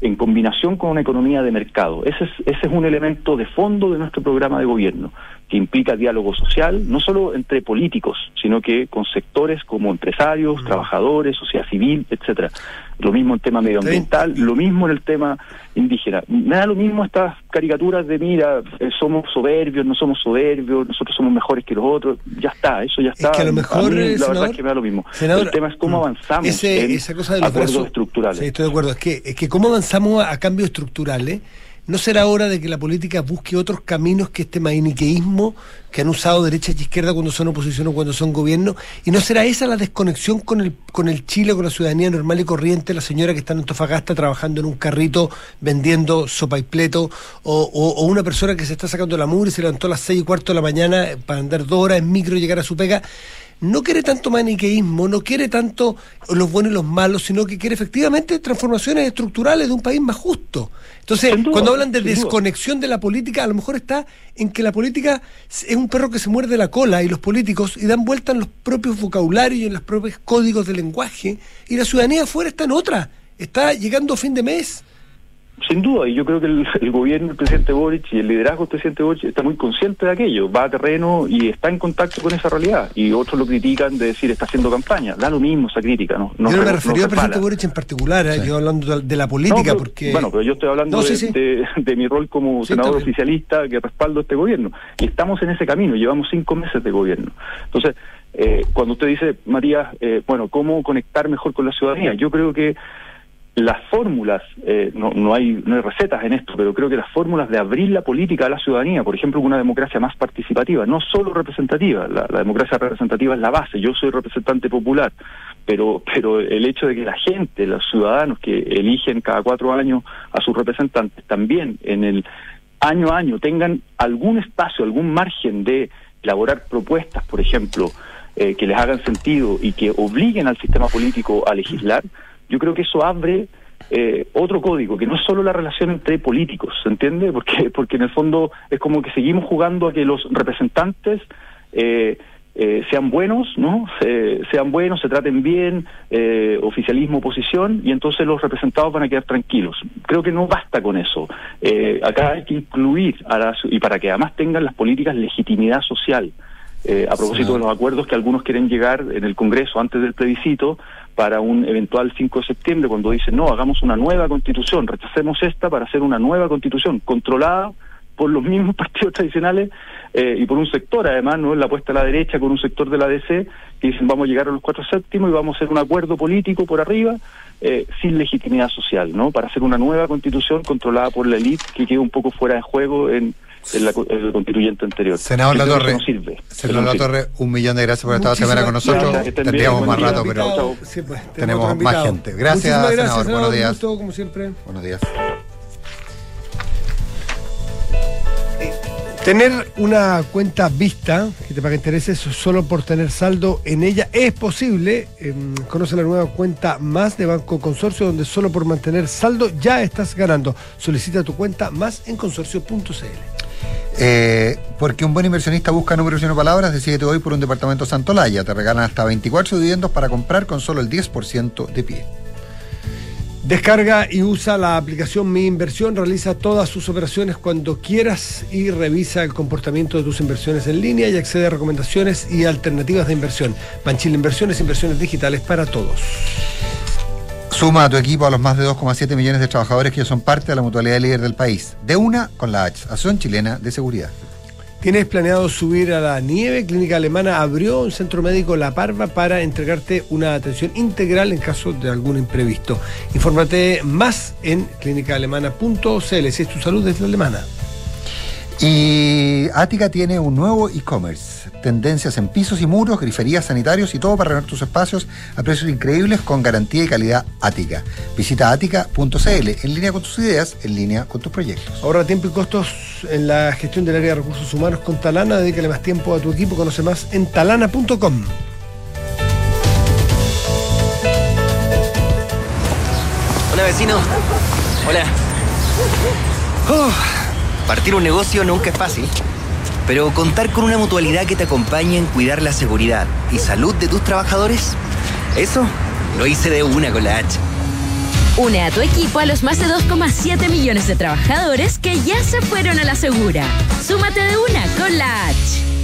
en combinación con una economía de mercado. Ese es, ese es un elemento de fondo de nuestro programa de gobierno, que implica diálogo social, no solo entre políticos, sino que con sectores como empresarios, trabajadores, sociedad civil, etcétera. Lo mismo en tema medioambiental, lo mismo en el tema indígena. Me da lo mismo estas caricaturas de, mira, eh, somos soberbios, no somos soberbios, nosotros somos mejores que los otros. Ya está, eso ya Es está. que a lo mejor, mí, eh, la senador- verdad es que me da lo mismo. senador, el tema es cómo mm, avanzamos ese- en esa cosa de los acuerdos brazos- estructurales. Sí, estoy de acuerdo. Es que, es que cómo avanzamos a, a cambios estructurales, ¿no será hora de que la política busque otros caminos que este maniqueísmo que han usado derecha y izquierda cuando son oposición o cuando son gobierno? ¿Y no será esa la desconexión con el, con el Chile, con la ciudadanía normal y corriente, la señora que está en Antofagasta trabajando en un carrito vendiendo sopa y pleto, o, o- o una persona que se está sacando la mugre y se levantó a las seis y cuarto de la mañana para andar dos horas en micro y llegar a su pega? No quiere tanto maniqueísmo, no quiere tanto los buenos y los malos, sino que quiere efectivamente transformaciones estructurales de un país más justo. Entonces, duda, cuando hablan de desconexión de la política, a lo mejor está en que la política es un perro que se muerde la cola y los políticos y dan vuelta en los propios vocabularios y en los propios códigos de lenguaje y la ciudadanía afuera está en otra, está llegando a fin de mes. Sin duda, y yo creo que el, gobierno del presidente Boric y el liderazgo del presidente Boric está muy consciente de aquello, va a terreno y está en contacto con esa realidad. Y otros lo critican de decir está haciendo campaña. Da lo mismo esa crítica, ¿no? yo no me refería al presidente Boric en particular, ¿eh? yo hablando de la política, porque. Bueno, pero yo estoy hablando de, de, mi rol como senador oficialista que respaldo este gobierno. Y estamos en ese camino, llevamos cinco meses de gobierno. Entonces, eh, cuando usted dice, Matías, eh, bueno, ¿cómo conectar mejor con la ciudadanía? Yo creo que las fórmulas, eh, no, no, hay, no hay recetas en esto, pero creo que las fórmulas de abrir la política a la ciudadanía, por ejemplo, una democracia más participativa, no solo representativa, la, democracia representativa es la base, yo soy representante popular, pero, pero el hecho de que la gente, los ciudadanos que eligen cada cuatro años a sus representantes, también en el año a año tengan algún espacio, algún margen de elaborar propuestas, por ejemplo, eh, que les hagan sentido y que obliguen al sistema político a legislar, yo creo que eso abre eh, otro código, que no es solo la relación entre políticos, ¿se entiende? Porque, porque en el fondo es como que seguimos jugando a que los representantes eh, eh, sean buenos, ¿no? sean buenos, se traten bien, oficialismo, oposición, y entonces los representados van a quedar tranquilos. Creo que no basta con eso. acá hay que incluir, a la, y para que además tengan las políticas legitimidad social. a propósito de los acuerdos que algunos quieren llegar en el Congreso antes del plebiscito, para un eventual 5 de septiembre, cuando dicen, no, hagamos una nueva constitución, rechacemos esta para hacer una nueva constitución controlada por los mismos partidos tradicionales eh, y por un sector, además, no la apuesta a la derecha con un sector de la DC que dicen vamos a llegar a los cuatro séptimos y vamos a hacer un acuerdo político por arriba eh, sin legitimidad social, ¿no? Para hacer una nueva constitución controlada por la élite que quede un poco fuera de juego en el, constituyente anterior. Senador La Torre, Senador La Torre, un millón de gracias por estar esta semana con nosotros. Tendríamos más rato, pero pues, tenemos más gente. Gracias, senador. Buenos días. como siempre. Buenos días. Tener una cuenta vista que te paga intereses solo por tener saldo en ella es posible. Em, conoce la nueva cuenta más de Banco Consorcio, donde solo por mantener saldo ya estás ganando. Solicita tu cuenta más en consorcio.cl. Eh, porque un buen inversionista busca números y no palabras, decídete hoy por un departamento Santolaya. Te regalan hasta 24 dividendos para comprar con solo el 10% de pie. Descarga y usa la aplicación Mi Inversión, realiza todas sus operaciones cuando quieras y revisa el comportamiento de tus inversiones en línea y accede a recomendaciones y alternativas de inversión. Banchile Inversiones, inversiones digitales para todos. Suma a tu equipo a los más de 2,7 millones de trabajadores que ya son parte de la mutualidad líder del país. De una con la H, Asociación Chilena de Seguridad. ¿Tienes planeado subir a la nieve? Clínica Alemana abrió un centro médico La Parva para entregarte una atención integral en caso de algún imprevisto. Infórmate más en clínicaalemana.cl si es tu salud es la alemana. Y Ática tiene un nuevo e-commerce. Tendencias en pisos y muros, griferías, sanitarios y todo para renovar tus espacios a precios increíbles con garantía y calidad Ática. Visita ática.cl, en línea con tus ideas, en línea con tus proyectos. Ahorra tiempo y costos en la gestión del área de recursos humanos con Talana. Dedícale más tiempo a tu equipo. Conoce más en talana.com. Hola, vecino. Hola. Oh. Partir un negocio nunca es fácil, pero contar con una mutualidad que te acompañe en cuidar la seguridad y salud de tus trabajadores, eso lo hice de una con la H. Une a tu equipo a los más de 2,7 millones de trabajadores que ya se fueron a la segura. Súmate de una con la H.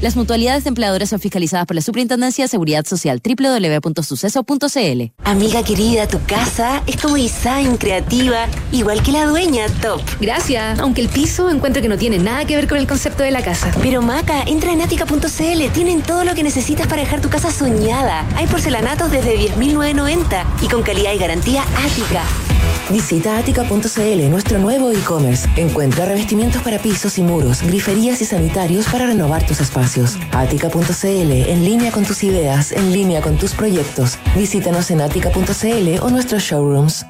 Las mutualidades de empleadores son fiscalizadas por la Superintendencia de Seguridad Social www.suceso.cl. Amiga querida, tu casa es como design, creativa, igual que la dueña, top. Gracias, aunque el piso encuentro que no tiene nada que ver con el concepto de la casa. Pero Maca, entra en atica.cl, tienen todo lo que necesitas para dejar tu casa soñada. Hay porcelanatos desde 10.990 y con calidad y garantía Ática. Visita atica.cl, nuestro nuevo e-commerce. Encuentra revestimientos para pisos y muros, griferías y sanitarios para renovar tus espacios. Atica.cl, en línea con tus ideas, en línea con tus proyectos. Visítanos en atica.cl o nuestros showrooms.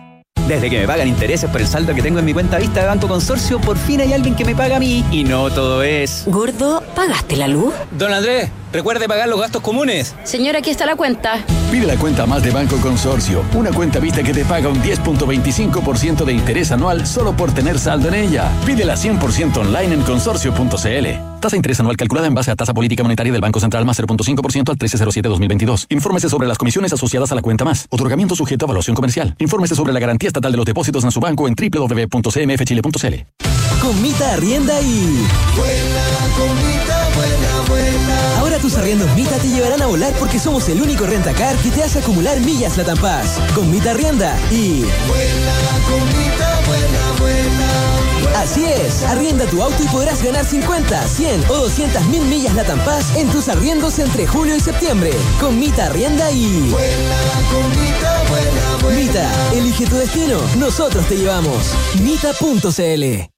Desde que me pagan intereses por el saldo que tengo en mi cuenta vista de Banco Consorcio, por fin hay alguien que me paga a mí y no todo es. Gordo, ¿pagaste la luz? Don Andrés. Recuerde pagar los gastos comunes. Señora, aquí está la cuenta. Pide la cuenta más de Banco Consorcio, una cuenta vista que te paga un 10.25% de interés anual solo por tener saldo en ella. Pídela 100% online en consorcio.cl. Tasa de interés anual calculada en base a tasa política monetaria del Banco Central más 0.5% al 1307-2022. Infórmese sobre las comisiones asociadas a la cuenta más. Otorgamiento sujeto a evaluación comercial. Infórmese sobre la garantía estatal de los depósitos en su banco en www.cmfchile.cl. Con Mita Arrienda y... Vuela, con Mita, vuela, vuela. Tus arriendos Mita te llevarán a volar porque somos el único rentacar que te hace acumular millas la Paz. Con Mita Arrienda y... Vuela, con Mita, vuela, vuela. Así es, arrienda tu auto y podrás ganar 50, 100 o 200 mil millas la Paz en tus arriendos entre julio y septiembre. Con Mita Arrienda y... Vuela, con Mita. Mita, elige tu destino, nosotros te llevamos. Mita.cl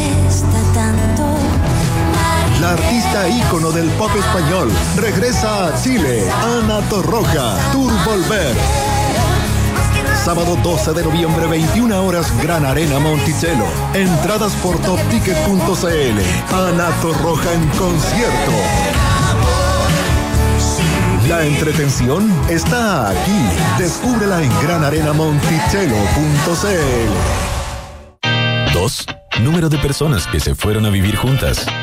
La artista ícono del pop español regresa a Chile, Ana Torroja, Tour Volver. Sábado 12 de noviembre, 21 horas, Gran Arena Monticello. Entradas por topticket.cl. Ana Torroja en concierto. La entretención está aquí. Descúbrela en granarenamonticello.cl. 2. Número de personas que se fueron a vivir juntas.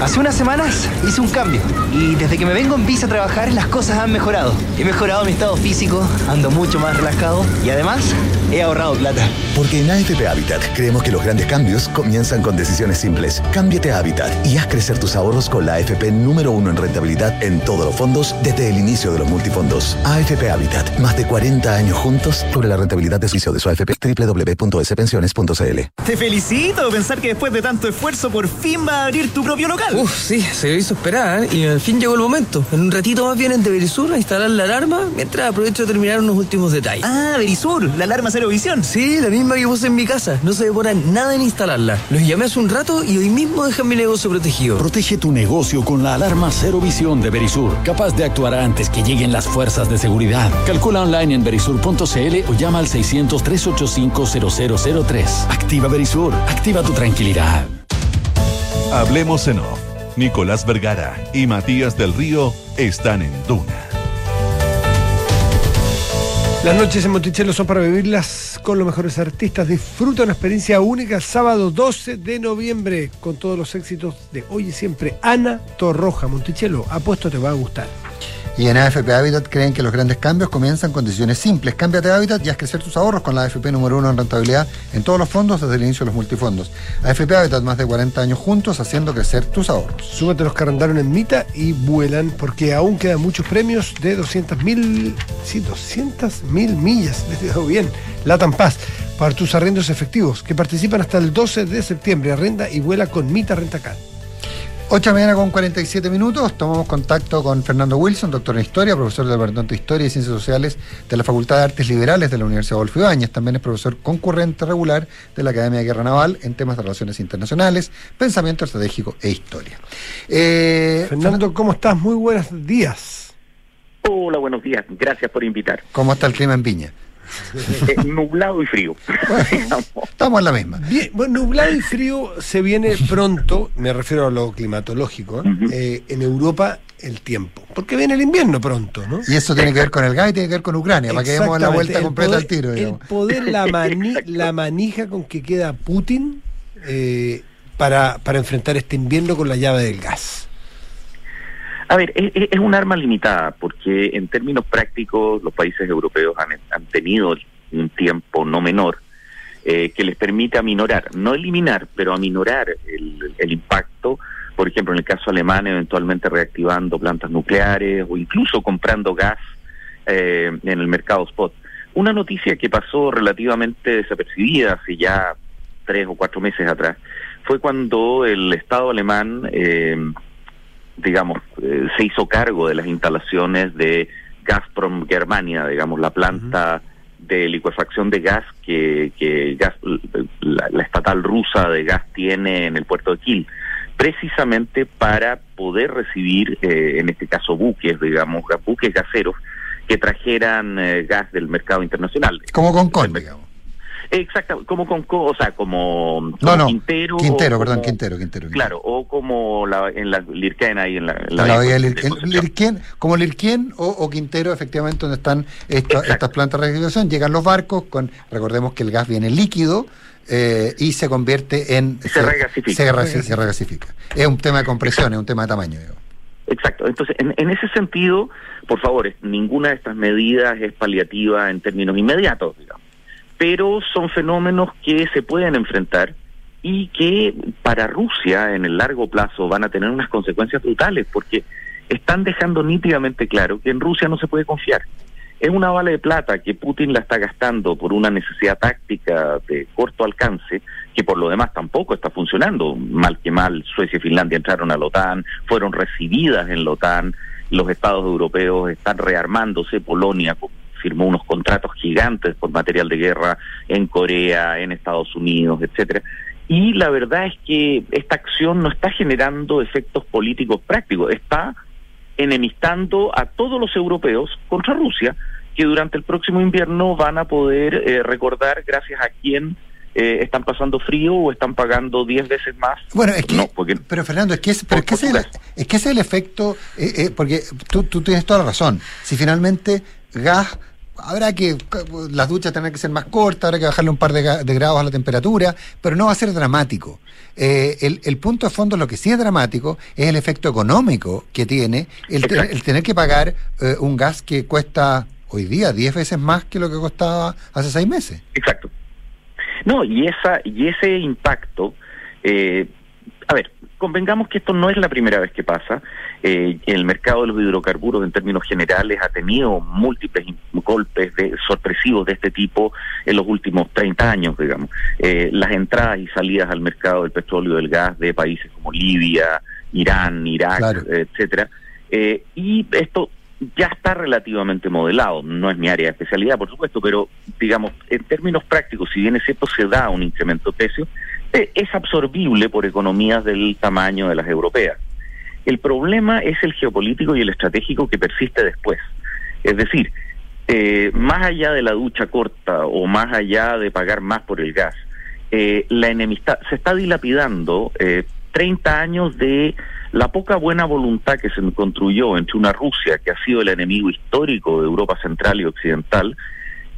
Hace unas semanas hice un cambio y desde que me vengo en bici a trabajar las cosas han mejorado. He mejorado mi estado físico, ando mucho más relajado y además he ahorrado plata. Porque en AFP Habitat creemos que los grandes cambios comienzan con decisiones simples. Cámbiate a Habitat y haz crecer tus ahorros con la AFP número uno en rentabilidad en todos los fondos desde el inicio de los multifondos. AFP Habitat, más de 40 años juntos sobre la rentabilidad de servicio de su AFP www.spensiones.cl. Te felicito pensar que después de tanto esfuerzo por fin va a abrir tu propio local. Uf, sí, se hizo esperar ¿eh? y al fin llegó el momento. En un ratito más vienen de Verisur a instalar la alarma mientras aprovecho de terminar unos últimos detalles. Ah, Verisur, la alarma cero visión. Sí, la misma que puse en mi casa. No se demora nada en instalarla. Los llamé hace un rato y hoy mismo dejan mi negocio protegido. Protege tu negocio con la alarma cero visión de Verisur, capaz de actuar antes que lleguen las fuerzas de seguridad. Calcula online en verisur.cl o llama al 600 385 0003. Activa Verisur, activa tu tranquilidad. Hablemos en off. Nicolás Vergara y Matías del Río están en Duna. Las noches en Monticello son para vivirlas con los mejores artistas. Disfruta una experiencia única sábado 12 de noviembre con todos los éxitos de hoy y siempre. Ana Torroja, Monticello, apuesto te va a gustar. Y en AFP Habitat creen que los grandes cambios comienzan con decisiones simples. Cámbiate de Habitat y haz crecer tus ahorros con la AFP número uno en rentabilidad en todos los fondos desde el inicio de los multifondos. AFP Habitat, más de 40 años juntos haciendo crecer tus ahorros. Súmate los que arrendaron en Mita y vuelan porque aún quedan muchos premios de 200 mil, sí, 200 mil millas, les digo bien, Latam Paz, para tus arrendos efectivos que participan hasta el 12 de septiembre. Arrenda y vuela con Mita Rentacar. 8 de la mañana con 47 minutos, tomamos contacto con Fernando Wilson, doctor en Historia, profesor del Departamento de Historia y Ciencias Sociales de la Facultad de Artes Liberales de la Universidad Adolfo Ibáñez. También es profesor concurrente regular de la Academia de Guerra Naval en temas de relaciones internacionales, pensamiento estratégico e historia. Eh, Fernando, ¿cómo estás? Muy buenos días. Hola, buenos días. Gracias por invitar. ¿Cómo está el clima en Viña? Eh, nublado y frío. Estamos en la misma. Bien, bueno, nublado y frío se viene pronto, me refiero a lo climatológico, ¿eh? Eh, en Europa el tiempo. Porque viene el invierno pronto, ¿no? Y eso tiene que ver con el gas y tiene que ver con Ucrania, para que demos la vuelta El completa poder- al tiro. El poder, la, mani- la manija con que queda Putin eh, para, para enfrentar este invierno con la llave del gas. A ver, es, un arma limitada porque en términos prácticos los países europeos han, han tenido un tiempo no menor eh, que les permite aminorar, no eliminar, pero aminorar el, el impacto, por ejemplo, en el caso alemán, eventualmente reactivando plantas nucleares o incluso comprando gas eh, en el mercado spot. Una noticia que pasó relativamente desapercibida hace ya tres o cuatro meses atrás fue cuando el Estado alemán, eh, digamos, eh, se hizo cargo de las instalaciones de Gazprom Germania, digamos, la planta de licuefacción de gas que, que gas, la, la estatal rusa de gas tiene en el puerto de Kiel, precisamente para poder recibir, eh, en este caso, buques, digamos, ga- buques gaseros que trajeran eh, gas del mercado internacional. Como con Con, digamos. Exacto, como con, co- o sea, como, No, como no. Quintero. Quintero, perdón, como- Quintero, Quintero. Claro, o como la, en la Lirquén ahí en la, en La bahía de Lirquén, como Lirquén o, o Quintero, efectivamente, donde están esta- estas plantas de regulación, llegan los barcos con, recordemos que el gas viene líquido eh, y se convierte en... Se regasifica. Se, rega- se regasifica. Es un tema de compresión, es un tema de tamaño. digamos. Exacto. Entonces, en, en ese sentido, por favor, ninguna de estas medidas es paliativa en términos inmediatos, digamos. Pero son fenómenos que se pueden enfrentar y que para Rusia en el largo plazo van a tener unas consecuencias brutales porque están dejando nítidamente claro que en Rusia no se puede confiar. Es una bala de plata que Putin la está gastando por una necesidad táctica de corto alcance, que por lo demás tampoco está funcionando. Mal que mal, Suecia y Finlandia entraron a la OTAN, fueron recibidas en la OTAN, los estados europeos están rearmándose, Polonia firmó unos contratos gigantes por material de guerra en Corea, en Estados Unidos, etcétera. Y la verdad es que esta acción no está generando efectos políticos prácticos, está enemistando a todos los europeos contra Rusia, que durante el próximo invierno van a poder eh, recordar gracias a quién eh, están pasando frío o están pagando 10 veces más. Bueno, es que, No, porque pero Fernando, es que, es, pero es, que es, el, es que ese es el efecto, eh, porque tú, tú tienes toda la razón. Si finalmente gas, habrá que, las duchas tendrán que ser más cortas, habrá que bajarle un par de, de grados a la temperatura, pero no va a ser dramático. Eh, el, el punto de fondo, lo que sí es dramático, es el efecto económico que tiene el, te- el tener que pagar eh, un gas que cuesta hoy día 10 veces más que lo que costaba hace seis meses. Exacto. No, y esa y ese impacto, eh, a ver, convengamos que esto no es la primera vez que pasa. Eh, el mercado de los hidrocarburos en términos generales ha tenido múltiples golpes de, sorpresivos de este tipo en los últimos 30 años, digamos. Eh, las entradas y salidas al mercado del petróleo y del gas de países como Libia, Irán, Irak, Claro. etcétera. Eh, y esto ya está relativamente modelado. No es mi área de especialidad, por supuesto, pero digamos, en términos prácticos, si bien es cierto se da un incremento de precio, eh, es absorbible por economías del tamaño de las europeas. El problema es el geopolítico y el estratégico que persiste después. Es decir, eh, más allá de la ducha corta o más allá de pagar más por el gas, eh, la enemistad se está dilapidando eh, 30 años de la poca buena voluntad que se construyó entre una Rusia que ha sido el enemigo histórico de Europa Central y Occidental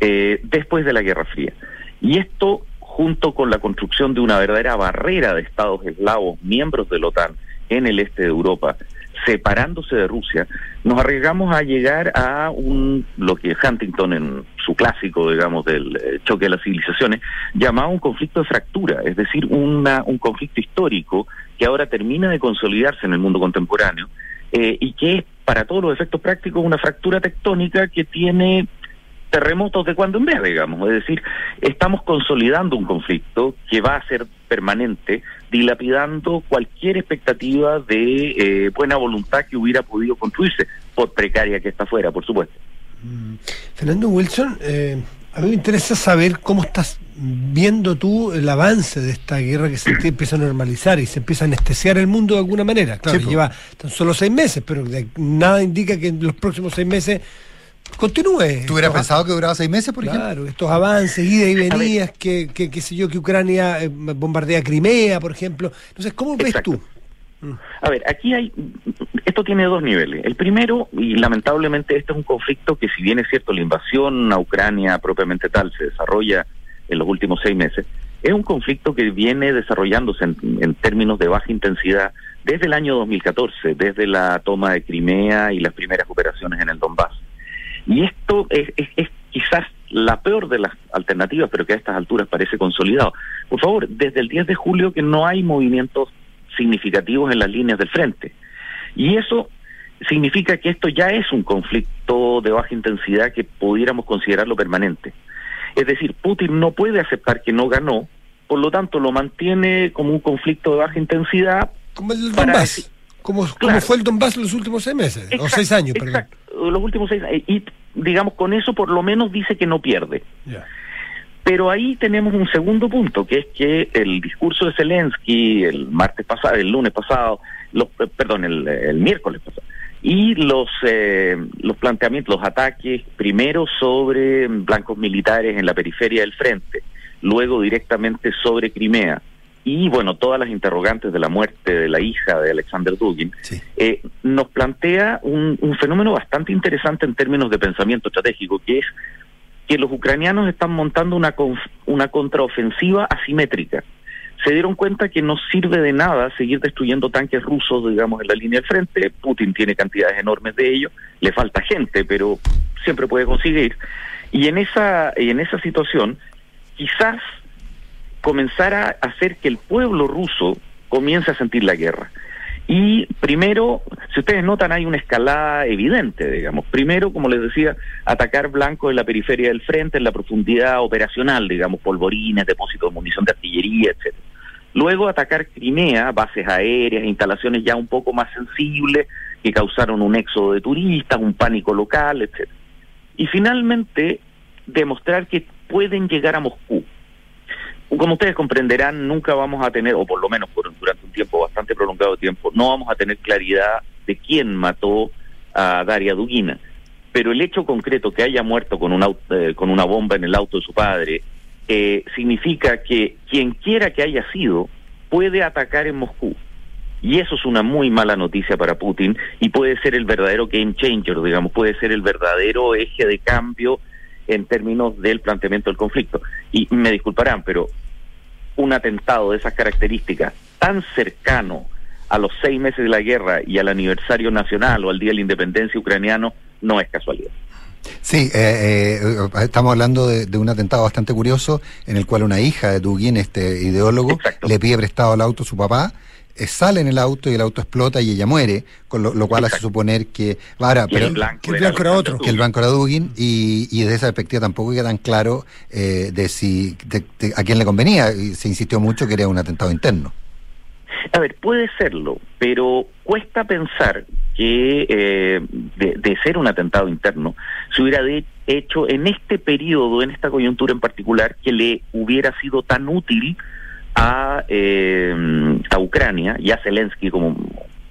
eh, después de la Guerra Fría. Y esto, junto con la construcción de una verdadera barrera de estados eslavos, miembros de la OTAN, en el este de Europa, separándose de Rusia, nos arriesgamos a llegar a un lo que Huntington en su clásico, digamos, del eh, choque de las civilizaciones, llamaba un conflicto de fractura, es decir, una, un conflicto histórico que ahora termina de consolidarse en el mundo contemporáneo eh, y que es, para todos los efectos prácticos, una fractura tectónica que tiene terremotos de cuando en vez, digamos. Es decir, estamos consolidando un conflicto que va a ser permanente, dilapidando cualquier expectativa de eh, buena voluntad que hubiera podido construirse, por precaria que está fuera, por supuesto. Fernando Wilson, eh, a mí me interesa saber cómo estás viendo tú el avance de esta guerra que se empieza a normalizar y se empieza a anestesiar el mundo de alguna manera. Claro, Sí, lleva tan solo seis meses, pero nada indica que en los próximos seis meses continúe. ¿Tú hubieras pensado que duraba seis meses, por ejemplo? Claro, estos avances, ida y venidas, que, que, qué sé yo, que Ucrania eh, bombardea Crimea, por ejemplo. Entonces, ¿cómo ves tú? A ver, aquí hay, esto tiene dos niveles. El primero, y lamentablemente este es un conflicto que si bien es cierto la invasión a Ucrania propiamente tal se desarrolla en los últimos seis meses, es un conflicto que viene desarrollándose en, en términos de baja intensidad desde el año 2014, desde la toma de Crimea y las primeras operaciones en el Donbass. Y esto es, es- es quizás la peor de las alternativas, pero que a estas alturas parece consolidado. Por favor, desde el 10 de julio que no hay movimientos significativos en las líneas del frente. Y eso significa que esto ya es un conflicto de baja intensidad que pudiéramos considerarlo permanente. Es decir, Putin no puede aceptar que no ganó, por lo tanto lo mantiene como un conflicto de baja intensidad. Como el Donbass. Como, fue el Donbass los últimos seis meses, o seis años, perdón. Los últimos seis años. Y digamos, con eso por lo menos dice que no pierde. Pero ahí tenemos un segundo punto, que es que el discurso de Zelensky el martes pasado, el lunes pasado, los, eh, perdón, el, el miércoles pasado, y los eh, los planteamientos, los ataques, primero sobre blancos militares en la periferia del frente, luego directamente sobre Crimea, y bueno, todas las interrogantes de la muerte de la hija de Alexander Dugin, eh, nos plantea un, un fenómeno bastante interesante en términos de pensamiento estratégico, que es que los ucranianos están montando una, una contraofensiva asimétrica. Se dieron cuenta que no sirve de nada seguir destruyendo tanques rusos, digamos, en la línea del frente. Putin tiene cantidades enormes de ellos, le falta gente, pero siempre puede conseguir. Y en esa, y en esa situación, quizás comenzar a hacer que el pueblo ruso comience a sentir la guerra. Y primero, si ustedes notan, hay una escalada evidente, digamos. Primero, como les decía, atacar blanco en la periferia del frente, en la profundidad operacional, digamos, polvorines, depósitos de munición de artillería, etcétera. Luego atacar Crimea, bases aéreas, instalaciones ya un poco más sensibles que causaron un éxodo de turistas, un pánico local, etcétera. Y finalmente, demostrar que pueden llegar a Moscú. Como ustedes comprenderán, nunca vamos a tener, o por lo menos por, durante un tiempo bastante prolongado de tiempo, no vamos a tener claridad de quién mató a Daria Dugina. Pero el hecho concreto que haya muerto con, un eh, con una bomba en el auto de su padre eh, significa que quien quiera que haya sido puede atacar en Moscú. Y eso es una muy mala noticia para Putin y puede ser el verdadero game changer, digamos, puede ser el verdadero eje de cambio en términos del planteamiento del conflicto. Y me disculparán, pero un atentado de esas características tan cercano a los seis meses de la guerra y al aniversario nacional o al Día de la Independencia ucraniano no es casualidad. Sí, eh, eh, estamos hablando de, de un atentado bastante curioso en el cual una hija de Dugin, este ideólogo, le pide prestado el auto a su papá, sale en el auto y el auto explota y ella muere, con lo, lo cual hace suponer que... Ahora, el blanco Que el era blanco era otro. Que el blanco era Dugin y, y desde esa perspectiva tampoco queda tan claro eh, de si de- de- a quién le convenía. Y se insistió mucho que era un atentado interno. A ver, puede serlo, pero cuesta pensar que eh, de, de ser un atentado interno se hubiera de- hecho en este periodo, en esta coyuntura en particular, que le hubiera sido tan útil a, eh, a Ucrania y a Zelensky como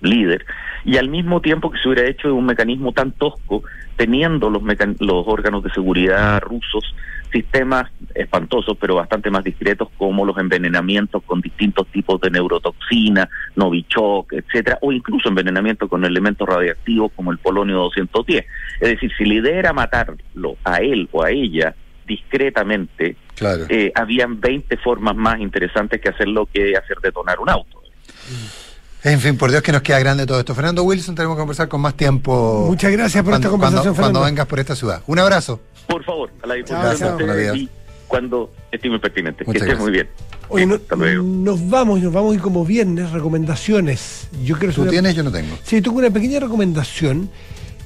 líder, y al mismo tiempo que se hubiera hecho un mecanismo tan tosco, teniendo los, mecan- los órganos de seguridad rusos sistemas espantosos, pero bastante más discretos, como los envenenamientos con distintos tipos de neurotoxina, Novichok, etcétera, o incluso envenenamiento con elementos radioactivos como el polonio 210. Es decir, si la idea era matarlo a él o a ella discretamente, Claro. eh, habían 20 formas más interesantes que hacerlo que hacer detonar un auto. En fin, por Dios que nos queda grande todo esto. Fernando Wilson, tenemos que conversar con más tiempo. Muchas gracias por cuando, esta conversación, cuando- cuando Fernando. vengas por esta ciudad. Un abrazo. Por favor, a la disposición Gracias, de y cuando estime pertinente. Muchas que estés muy bien. Oye, no- nos vamos, nos vamos y como viernes, recomendaciones. Yo quiero ¿Tú una- tienes? Yo no tengo. Sí, tengo una pequeña recomendación.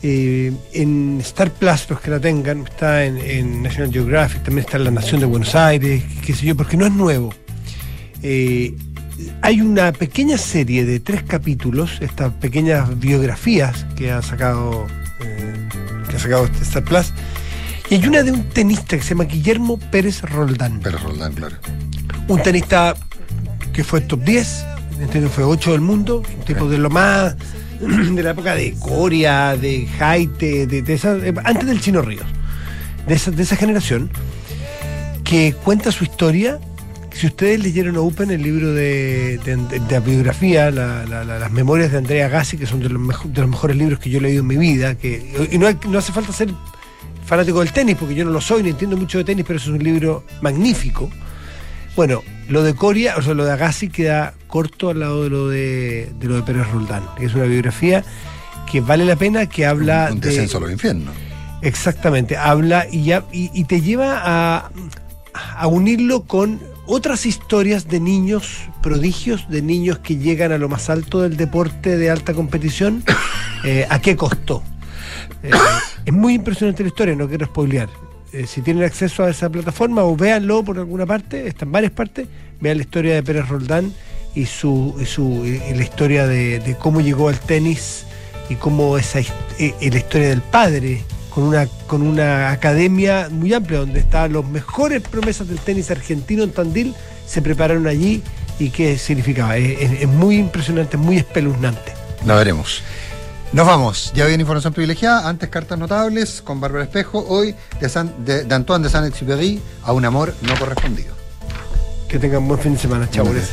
Eh, en Star Plus, los que la tengan, está en, en National Geographic, también está en La Nación de Buenos Aires, qué sé yo, porque no es nuevo. Eh, hay una pequeña serie de tres capítulos, estas pequeñas biografías que ha sacado, eh, que ha sacado Star Plus, y hay una de un tenista que se llama Guillermo Pérez Roldán. Pérez Roldán, claro. Un tenista que fue top 10, este fue 8 del mundo, un tipo de lo más de la época de Coria, de Jaite, de, de esa- eh, antes del Chino Ríos, de esa, de esa generación, que cuenta su historia. Si ustedes leyeron a Upen el libro de, de- biografía, la- la- la- las memorias de Andrea Gassi, que son de los, de los mejores libros que yo he leído en mi vida, que, y no, no hace falta ser fanático del tenis, porque yo no lo soy, ni entiendo mucho de tenis, pero es un libro magnífico. Bueno, lo de Coria, o sea, lo de Agassi queda corto al lado de lo de, de lo de Pérez Roldán, que es una biografía que vale la pena, que habla Un de... descenso a los infiernos. Exactamente, habla y, ya, y, y te lleva a, a unirlo con otras historias de niños prodigios, de niños que llegan a lo más alto del deporte de alta competición. Eh, ¿A qué costó? Eh, es muy impresionante la historia, no quiero spoilear. Eh, si tienen acceso a esa plataforma o véanlo por alguna parte, está en varias partes, vean la historia de Pérez Roldán y su, y su y la historia de, de cómo llegó al tenis y cómo esa his- eh, eh, la historia del padre con una con una academia muy amplia donde estaban los mejores promesas del tenis argentino en Tandil se prepararon allí y qué significaba es, es- es muy impresionante muy espeluznante Lo veremos. Nos vamos. Ya viene información privilegiada. Antes cartas notables con Bárbara Espejo. Hoy de, San- de, de Antoine de Saint-Exupéry a un amor no correspondido. que tengan buen fin de semana gracias.